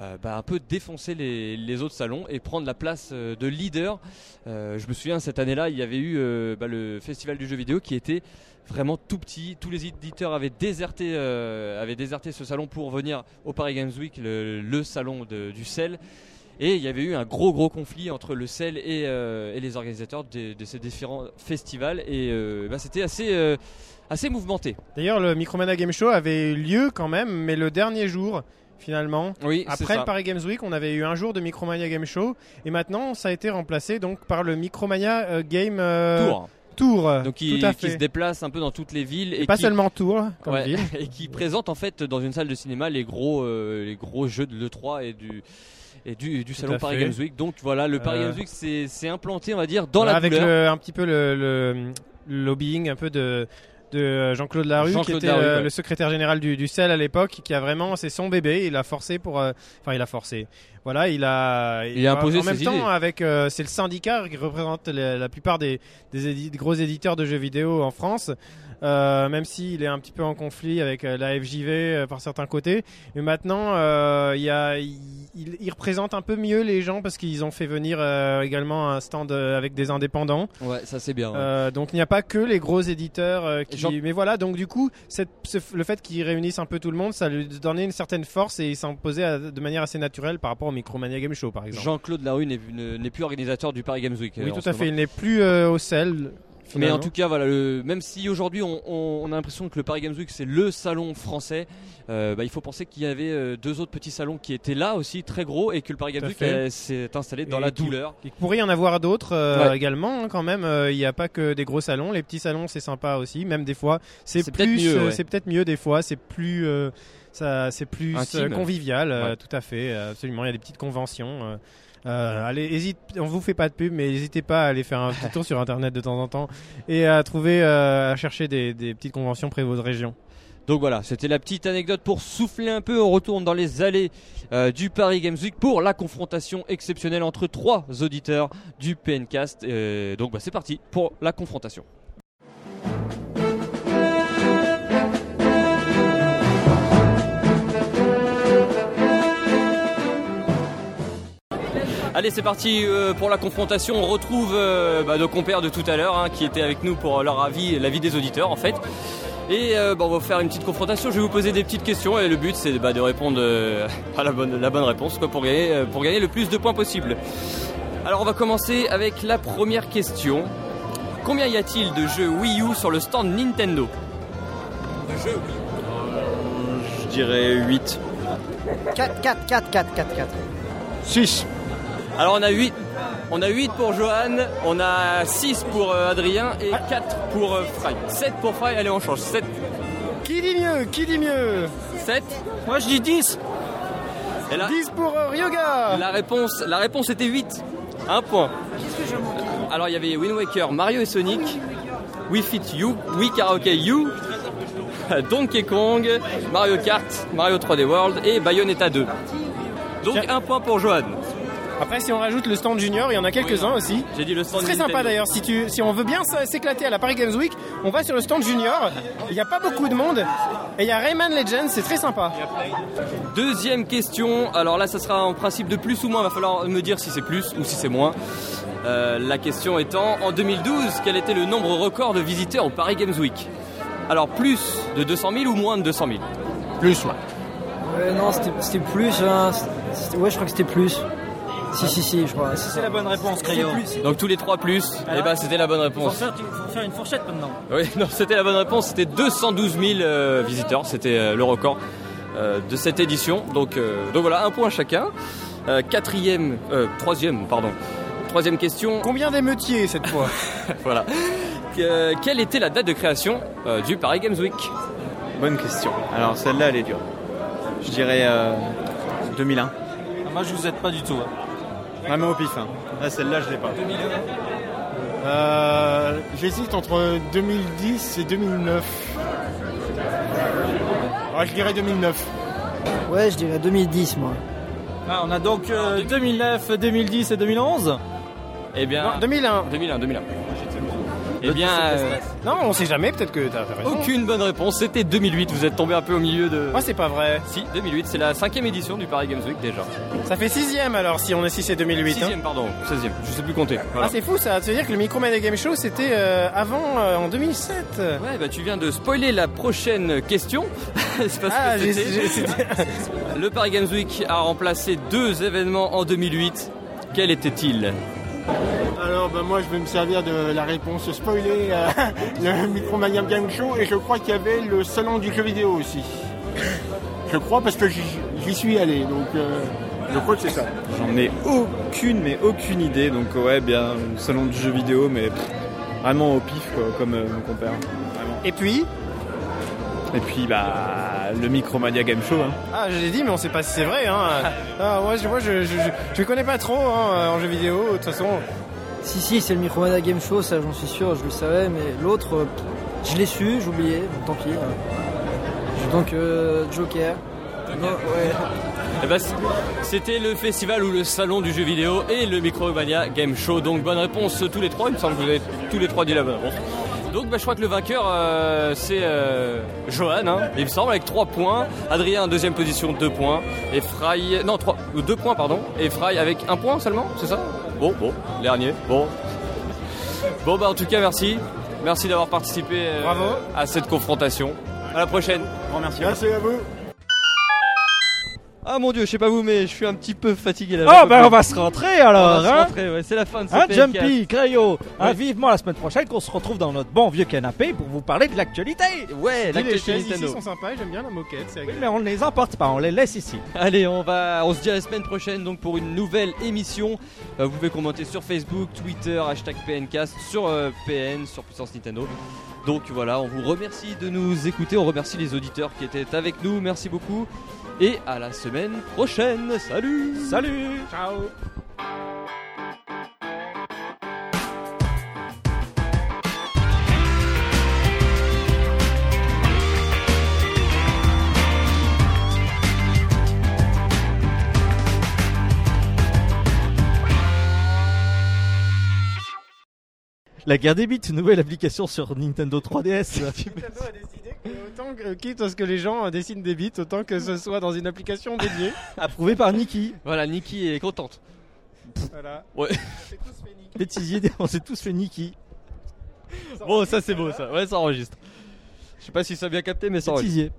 euh, bah, un peu défoncer les, autres salons et prendre la place de leader. Je me souviens cette année-là, il y avait eu bah, le festival du jeu vidéo qui était vraiment tout petit. Tous les éditeurs avaient déserté, avaient déserté ce salon pour venir au Paris Games Week, le, salon du sel. Et il y avait eu un gros gros conflit entre le CEL et, euh, et les organisateurs de, de ces différents festivals et euh, bah, c'était assez, euh, assez mouvementé. D'ailleurs, le Micromania Game Show avait eu lieu quand même, mais le dernier jour, finalement. Oui, Après le Paris Games Week, on avait eu un jour de Micromania Game Show, et maintenant ça a été remplacé donc par le Micromania Game Tour. Tour. Donc qui, se déplace un peu dans toutes les villes et pas qui, seulement Tour, comme Ouais, ville. et qui présente en fait dans une salle de cinéma les gros, euh, les gros jeux de l'E3 et du et du, du salon Paris fait. Games Week. Donc voilà, le Paris Euh, Games Week c'est implanté, on va dire, dans Voilà, la avec le, un petit peu le, lobbying un peu de de Jean-Claude Larue qui était Larue, euh, ouais. le secrétaire général du, du CEL à l'époque qui a vraiment c'est son bébé il a forcé pour euh, enfin il a forcé voilà il a Il a imposé en même temps avec euh, c'est le syndicat qui représente la, la plupart des, des, édi- des gros éditeurs de jeux vidéo en France euh, même s'il est un petit peu en conflit avec euh, la FJV euh, par certains côtés mais maintenant euh, il y a il, il- il représente un peu mieux les gens parce qu'ils ont fait venir également un stand avec des indépendants Ouais, ça c'est bien. ouais. donc il n'y a pas que les gros éditeurs qui... Mais voilà, donc du coup, cette, ce- le fait qu'ils réunissent un peu tout le monde, ça lui donnait une certaine force et il s'imposait de manière assez naturelle par rapport au Micromania Game Show par exemple. Jean-Claude Larue n'est ne- n'est plus organisateur du Paris Games Week. oui, tout à moment. fait, il n'est plus euh, au sel. Mais en tout cas, voilà, le- même si aujourd'hui on, on- on a l'impression que le Paris Games Week c'est le salon français, euh, bah, il faut penser qu'il y avait euh, deux autres petits salons qui étaient là aussi, très gros, et que le Paris Games Week euh, s'est installé dans Et la douleur. Il pourrait y en avoir d'autres euh, Ouais. également hein, quand même. Euh, Il n'y a pas que des gros salons, les petits salons c'est sympa aussi. Même des fois, c'est peut-être mieux, euh, ouais. c'est peut-être mieux des fois. C'est plus, euh, ça, c'est plus Intime. convivial. euh, Ouais. Tout à fait, absolument. Il y a des petites conventions. Euh, allez, on vous fait pas de pub, mais n'hésitez pas à aller faire un petit tour sur internet de temps en temps et à trouver, euh, à chercher des, petites conventions près de votre région. Donc voilà, c'était la petite anecdote pour souffler un peu. On retourne dans les allées euh, du Paris Games Week pour la confrontation exceptionnelle entre trois auditeurs du PNcast. Donc bah, c'est parti pour la confrontation. Allez, c'est parti euh, pour la confrontation. On retrouve euh, bah, nos compères de tout à l'heure hein, qui étaient avec nous pour leur avis, l'avis des auditeurs en fait. Et euh, bah, on va faire une petite confrontation. Je vais vous poser des petites questions et le but c'est bah, de répondre euh, à la bonne, la bonne réponse quoi, pour, gagner, euh, pour gagner le plus de points possible. Alors on va commencer avec la première question. Combien y a-t-il de jeux Wii U sur le stand Nintendo? De jeux Wii U Je dirais 8. 4, 4, 4, 4, 4, 4. 6. Alors on a 8. On a 8 pour Johan, on a 6 pour euh, Adrien et 4 pour euh, Fry. 7 pour Fry, allez on change. 7. Qui dit mieux Qui dit mieux? 7 Moi je dis 10 Et là, 10 pour euh, Ryoga la réponse, la réponse était 8. Un point. Alors il y avait Wind Waker, Mario et Sonic, We Fit You, We Karaoke You, Donkey Kong, Mario Kart, Mario 3D World et Bayonetta 2. Donc un point pour Johan. Après, si on rajoute le stand junior, il y en a quelques-uns aussi. J'ai dit le stand C'est très sympa d'ailleurs. Si, tu, si on veut bien s'éclater à la Paris Games Week, on va sur le stand junior. Il n'y a pas beaucoup de monde. Et il y a Rayman Legends, c'est très sympa. Deuxième question, alors là ça sera en principe de plus ou moins, il va falloir me dire si c'est plus ou si c'est moins. Euh, la question étant, en 2012, quel était le nombre record de visiteurs au Paris Games Week? Alors plus de 200 000 ou moins de 200 000 Plus, ouais. Ouais, non, c'était plus. hein, ouais, je crois que c'était plus. Si, si, si, je crois. C'est la bonne réponse, Crayon. Donc tous les trois plus, et bah c'était la bonne Faut réponse. faire, faut faire une fourchette maintenant. Oui, non, c'était la bonne réponse, c'était 212 000 euh, visiteurs, c'était euh, le record euh, de cette édition. Donc, euh, donc voilà, un point chacun. Euh, quatrième, euh, troisième, pardon. Troisième question, Combien d'émeutiers cette fois? Voilà. Que- quelle était la date de création euh, du Paris Games Week? Bonne question. Alors celle-là, elle est dure. Je dirais euh, 2001. Ah, moi je vous aide pas du tout. hein. Vraiment au pif. hein. Là, celle-là, je l'ai pas. Euh, J'hésite entre 2010 et 2009. Ah, je dirais 2009. Ouais, je dirais 2010, moi. Ah, on a donc euh, 2009, 2010 et 2011 Eh bien, Non, 2001. 2001, 2001. Eh bien, euh, Non, on sait jamais, peut-être que t'as raison. aucune bonne réponse. C'était 2008. Vous êtes tombé un peu au milieu de. Moi, c'est pas vrai. Si, 2008. C'est la cinquième édition du Paris Games Week déjà. Ça fait sixième alors, si on est 6 et 2008. hein. Sixième, pardon. 16e. Je sais plus compter. Voilà. Ah, c'est fou ça. Ça veut dire que le Micromania Game Show, c'était euh, avant, euh, en 2007. Ouais, bah tu viens de spoiler la prochaine question. C'est parce Ah, que Le Paris Games Week a remplacé deux événements en 2008. Quel était-il? Alors ben, moi je vais me servir de la réponse spoilée euh, le Micromania Game Show et je crois qu'il y avait le salon du jeu vidéo aussi. Je crois parce que j'y suis allé donc euh, je crois que c'est ça. J'en ai aucune, mais aucune idée. Donc ouais, bien, salon du jeu vidéo, mais pff, vraiment au pif, quoi, comme euh, mon compère. Vraiment. Et puis? Et puis, bah, le Micromania Game Show. Hein. Ah, je l'ai dit, mais on sait pas si c'est vrai. Hein. ah, moi, je, moi je, je, je, je connais pas trop hein, en jeu vidéo, de toute façon. Si, si, c'est le Micromania Game Show, ça j'en suis sûr, je le savais, mais l'autre, je l'ai su, j'ai oublié, donc tant pis. euh. Donc, euh, Joker. Non, ouais. Eh ben, C'était le festival ou le salon du jeu vidéo et le Micromania Game Show. Donc bonne réponse tous les trois. Il me semble que vous avez tous les trois dit la bonne réponse. Donc bah, je crois que le vainqueur euh, c'est euh, Johan, hein, il me semble, avec 3 points. Adrien en deuxième position, 2 points. Et Fry, non 3, 2 points pardon. Et Fry avec 1 point seulement, c'est ça? Bon, bon, dernier, bon. Bon bah en tout cas merci. Merci d'avoir participé euh, Bravo. à cette confrontation. À la prochaine. Grand merci. Merci à vous. Ah mon dieu, je sais pas vous mais je suis un petit peu fatigué là. Oh, ben on va se rentrer alors, On va se hein rentrer, ouais, c'est la fin de ce Hein, PNK. Jumpy, Crayo, hein, Ouais. vivement la semaine prochaine qu'on se retrouve dans notre bon vieux canapé pour vous parler de l'actualité. Ouais, les l'actualité chaises ici Nintendo. sont sympas, j'aime bien la moquette, c'est Oui, agréable. mais on ne les emporte pas, on les laisse ici. Allez, on va, on se dit à la semaine prochaine donc pour une nouvelle émission. Euh, vous pouvez commenter sur Facebook, Twitter, hashtag PNcast, sur euh, PN, sur Puissance Nintendo. Donc voilà, on vous remercie de nous écouter, on remercie les auditeurs qui étaient avec nous, merci beaucoup. Et à la semaine prochaine, salut. Salut. Ciao. La guerre des bits, nouvelle application sur Nintendo 3DS. Nintendo a décidé autant que, quitte à ce que les gens euh, dessinent des bits, autant que ce soit dans une application dédiée. Approuvé par Niki. Voilà, Niki est contente. voilà. Ouais. On s'est tous fait niquer. Bêtisier, on s'est tous fait Niki. Bon, ça c'est beau ça, ouais, ça enregistre. Je sais pas si ça a bien capté, mais ça enregistre. Bêtisier.